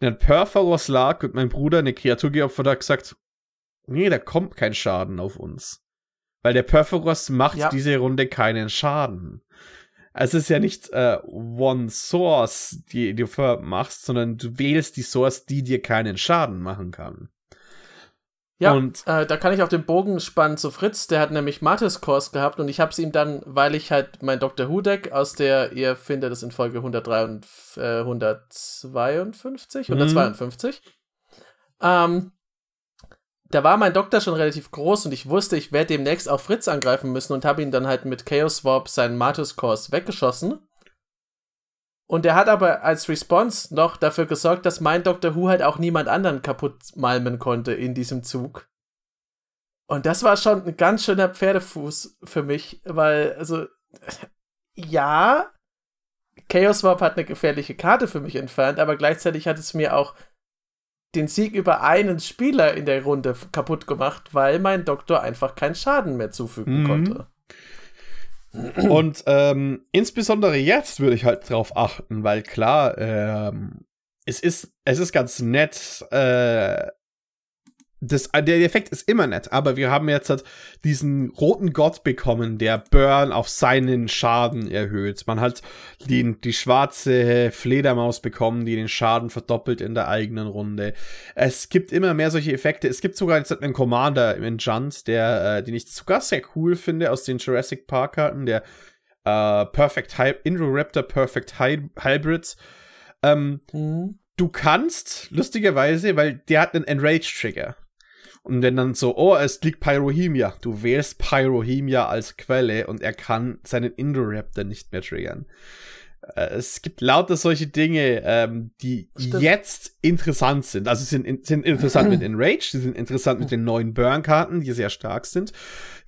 [SPEAKER 2] ein Perforos lag und mein Bruder eine Kreatur geopfert hat, gesagt, nee, da kommt kein Schaden auf uns. Weil der Perforos macht ja. diese Runde keinen Schaden. Es ist ja nicht äh, One Source, die, du machst, sondern du wählst die Source, die dir keinen Schaden machen kann.
[SPEAKER 1] Ja, und äh, da kann ich auch den Bogen spannen zu Fritz. Der hat nämlich Mathis-Kurs gehabt und ich habe es ihm dann, weil ich halt mein Dr. Who-Deck aus der, ihr findet es in Folge 103 und äh, 152, 152. Mhm. Ähm, da war mein Doktor schon relativ groß und ich wusste, ich werde demnächst auch Fritz angreifen müssen und habe ihn dann halt mit Chaos Warp seinen Mathis-Kurs weggeschossen. Und er hat aber als Response noch dafür gesorgt, dass mein Doctor Who halt auch niemand anderen kaputt malmen konnte in diesem Zug. Und das war schon ein ganz schöner Pferdefuß für mich, weil, also, [LAUGHS] ja, Chaos Warp hat eine gefährliche Karte für mich entfernt, aber gleichzeitig hat es mir auch den Sieg über einen Spieler in der Runde kaputt gemacht, weil mein Doktor einfach keinen Schaden mehr zufügen mhm. konnte.
[SPEAKER 2] Und ähm, insbesondere jetzt würde ich halt drauf achten, weil klar, ähm, es ist, es ist ganz nett, äh, das, der Effekt ist immer nett, aber wir haben jetzt halt diesen roten Gott bekommen, der Burn auf seinen Schaden erhöht. Man hat die, die schwarze Fledermaus bekommen, die den Schaden verdoppelt in der eigenen Runde. Es gibt immer mehr solche Effekte. Es gibt sogar jetzt einen Commander im Enchant, der, äh, den ich sogar sehr cool finde aus den Jurassic Park Karten, der äh, Perfect Hy Indoraptor Perfect Hy Hybrid. Ähm, mhm. Du kannst, lustigerweise, weil der hat einen Enrage-Trigger. Und wenn dann so, oh, es liegt Pyrohemia, du wählst Pyrohemia als Quelle und er kann seinen Indoraptor nicht mehr triggern. Äh, es gibt lauter solche Dinge, ähm, die Stimmt. jetzt interessant sind. Also sie sind, sind interessant mit [CLEARS THROAT] Enrage, sie sind interessant mit den neuen Burn-Karten, die sehr stark sind.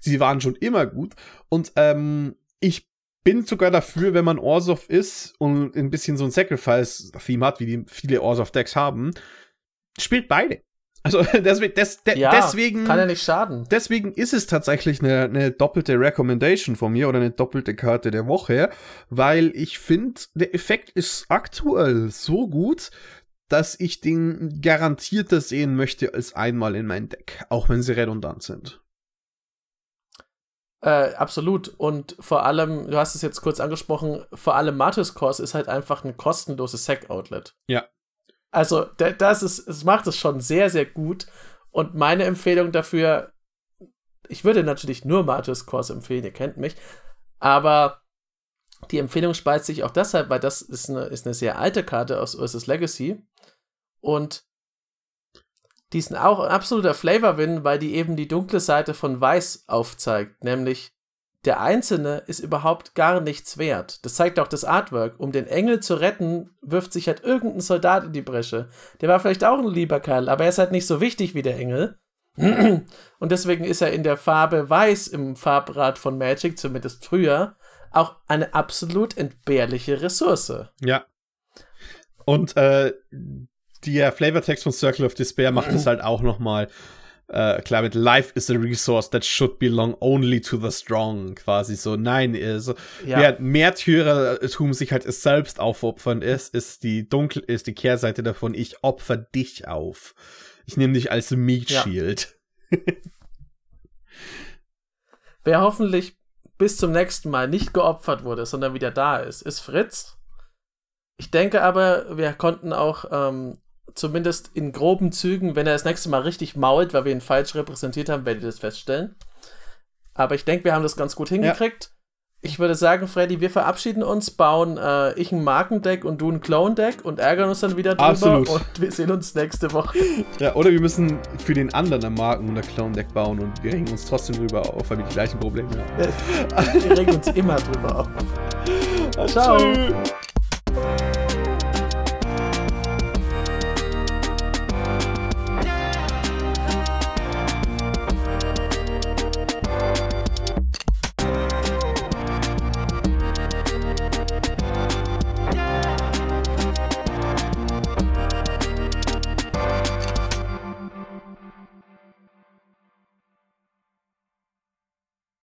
[SPEAKER 2] Sie waren schon immer gut. Und ähm, ich bin sogar dafür, wenn man Orsov ist und ein bisschen so ein Sacrifice-Theme hat, wie die viele Orsov-Decks haben, spielt beide. Also [LAUGHS] deswegen, des, de, ja, deswegen
[SPEAKER 1] kann ja nicht schaden.
[SPEAKER 2] Deswegen ist es tatsächlich eine, eine doppelte Recommendation von mir oder eine doppelte Karte der Woche, weil ich finde, der Effekt ist aktuell so gut, dass ich den garantierter sehen möchte als einmal in mein Deck, auch wenn sie redundant sind.
[SPEAKER 1] Äh, absolut. Und vor allem, du hast es jetzt kurz angesprochen, vor allem Martis Course ist halt einfach ein kostenloses Sack-Outlet.
[SPEAKER 2] Ja.
[SPEAKER 1] Also, das ist, es macht es schon sehr, sehr gut. Und meine Empfehlung dafür, ich würde natürlich nur Martis Kurs empfehlen, ihr kennt mich, aber die Empfehlung speist sich auch deshalb, weil das ist eine, ist eine sehr alte Karte aus Ursus Legacy und die ist auch ein absoluter Flavor-Win, weil die eben die dunkle Seite von Weiß aufzeigt, nämlich der Einzelne ist überhaupt gar nichts wert. Das zeigt auch das Artwork. Um den Engel zu retten, wirft sich halt irgendein Soldat in die Bresche. Der war vielleicht auch ein lieber Kerl, aber er ist halt nicht so wichtig wie der Engel. [CLEARS THROAT] Und deswegen ist er in der Farbe Weiß im Farbrad von Magic, zumindest früher, auch eine absolut entbehrliche Ressource.
[SPEAKER 2] Ja. Und äh, der Flavortext von Circle of Despair macht es [CLEARS THROAT] halt auch nochmal äh, klar mit Life is a resource that should belong only to the strong, quasi so. Nein, also, ja. während Märtyrertum sich halt selbst aufopfern ist, ist die dunkel, ist die Kehrseite davon, ich opfer dich auf. Ich nehme dich als Meat Shield. Ja. [LAUGHS]
[SPEAKER 1] Wer hoffentlich bis zum nächsten Mal nicht geopfert wurde, sondern wieder da ist, ist Fritz. Ich denke aber, wir konnten auch ähm, zumindest in groben Zügen, wenn er das nächste Mal richtig mault, weil wir ihn falsch repräsentiert haben, werdet ihr das feststellen. Aber ich denke, wir haben das ganz gut hingekriegt. ich würde sagen, Freddy, wir verabschieden uns, bauen äh, ich ein Markendeck und du ein Clone-Deck und ärgern uns dann wieder drüber.
[SPEAKER 2] Absolut.
[SPEAKER 1] Und wir sehen uns nächste Woche.
[SPEAKER 2] Ja, oder wir müssen für den anderen ein Marken- und ein Clone-Deck bauen und wir regen uns trotzdem drüber auf, weil wir die gleichen Probleme haben.
[SPEAKER 1] wir regen uns immer drüber auf. [LAUGHS] Ciao. Tschüss.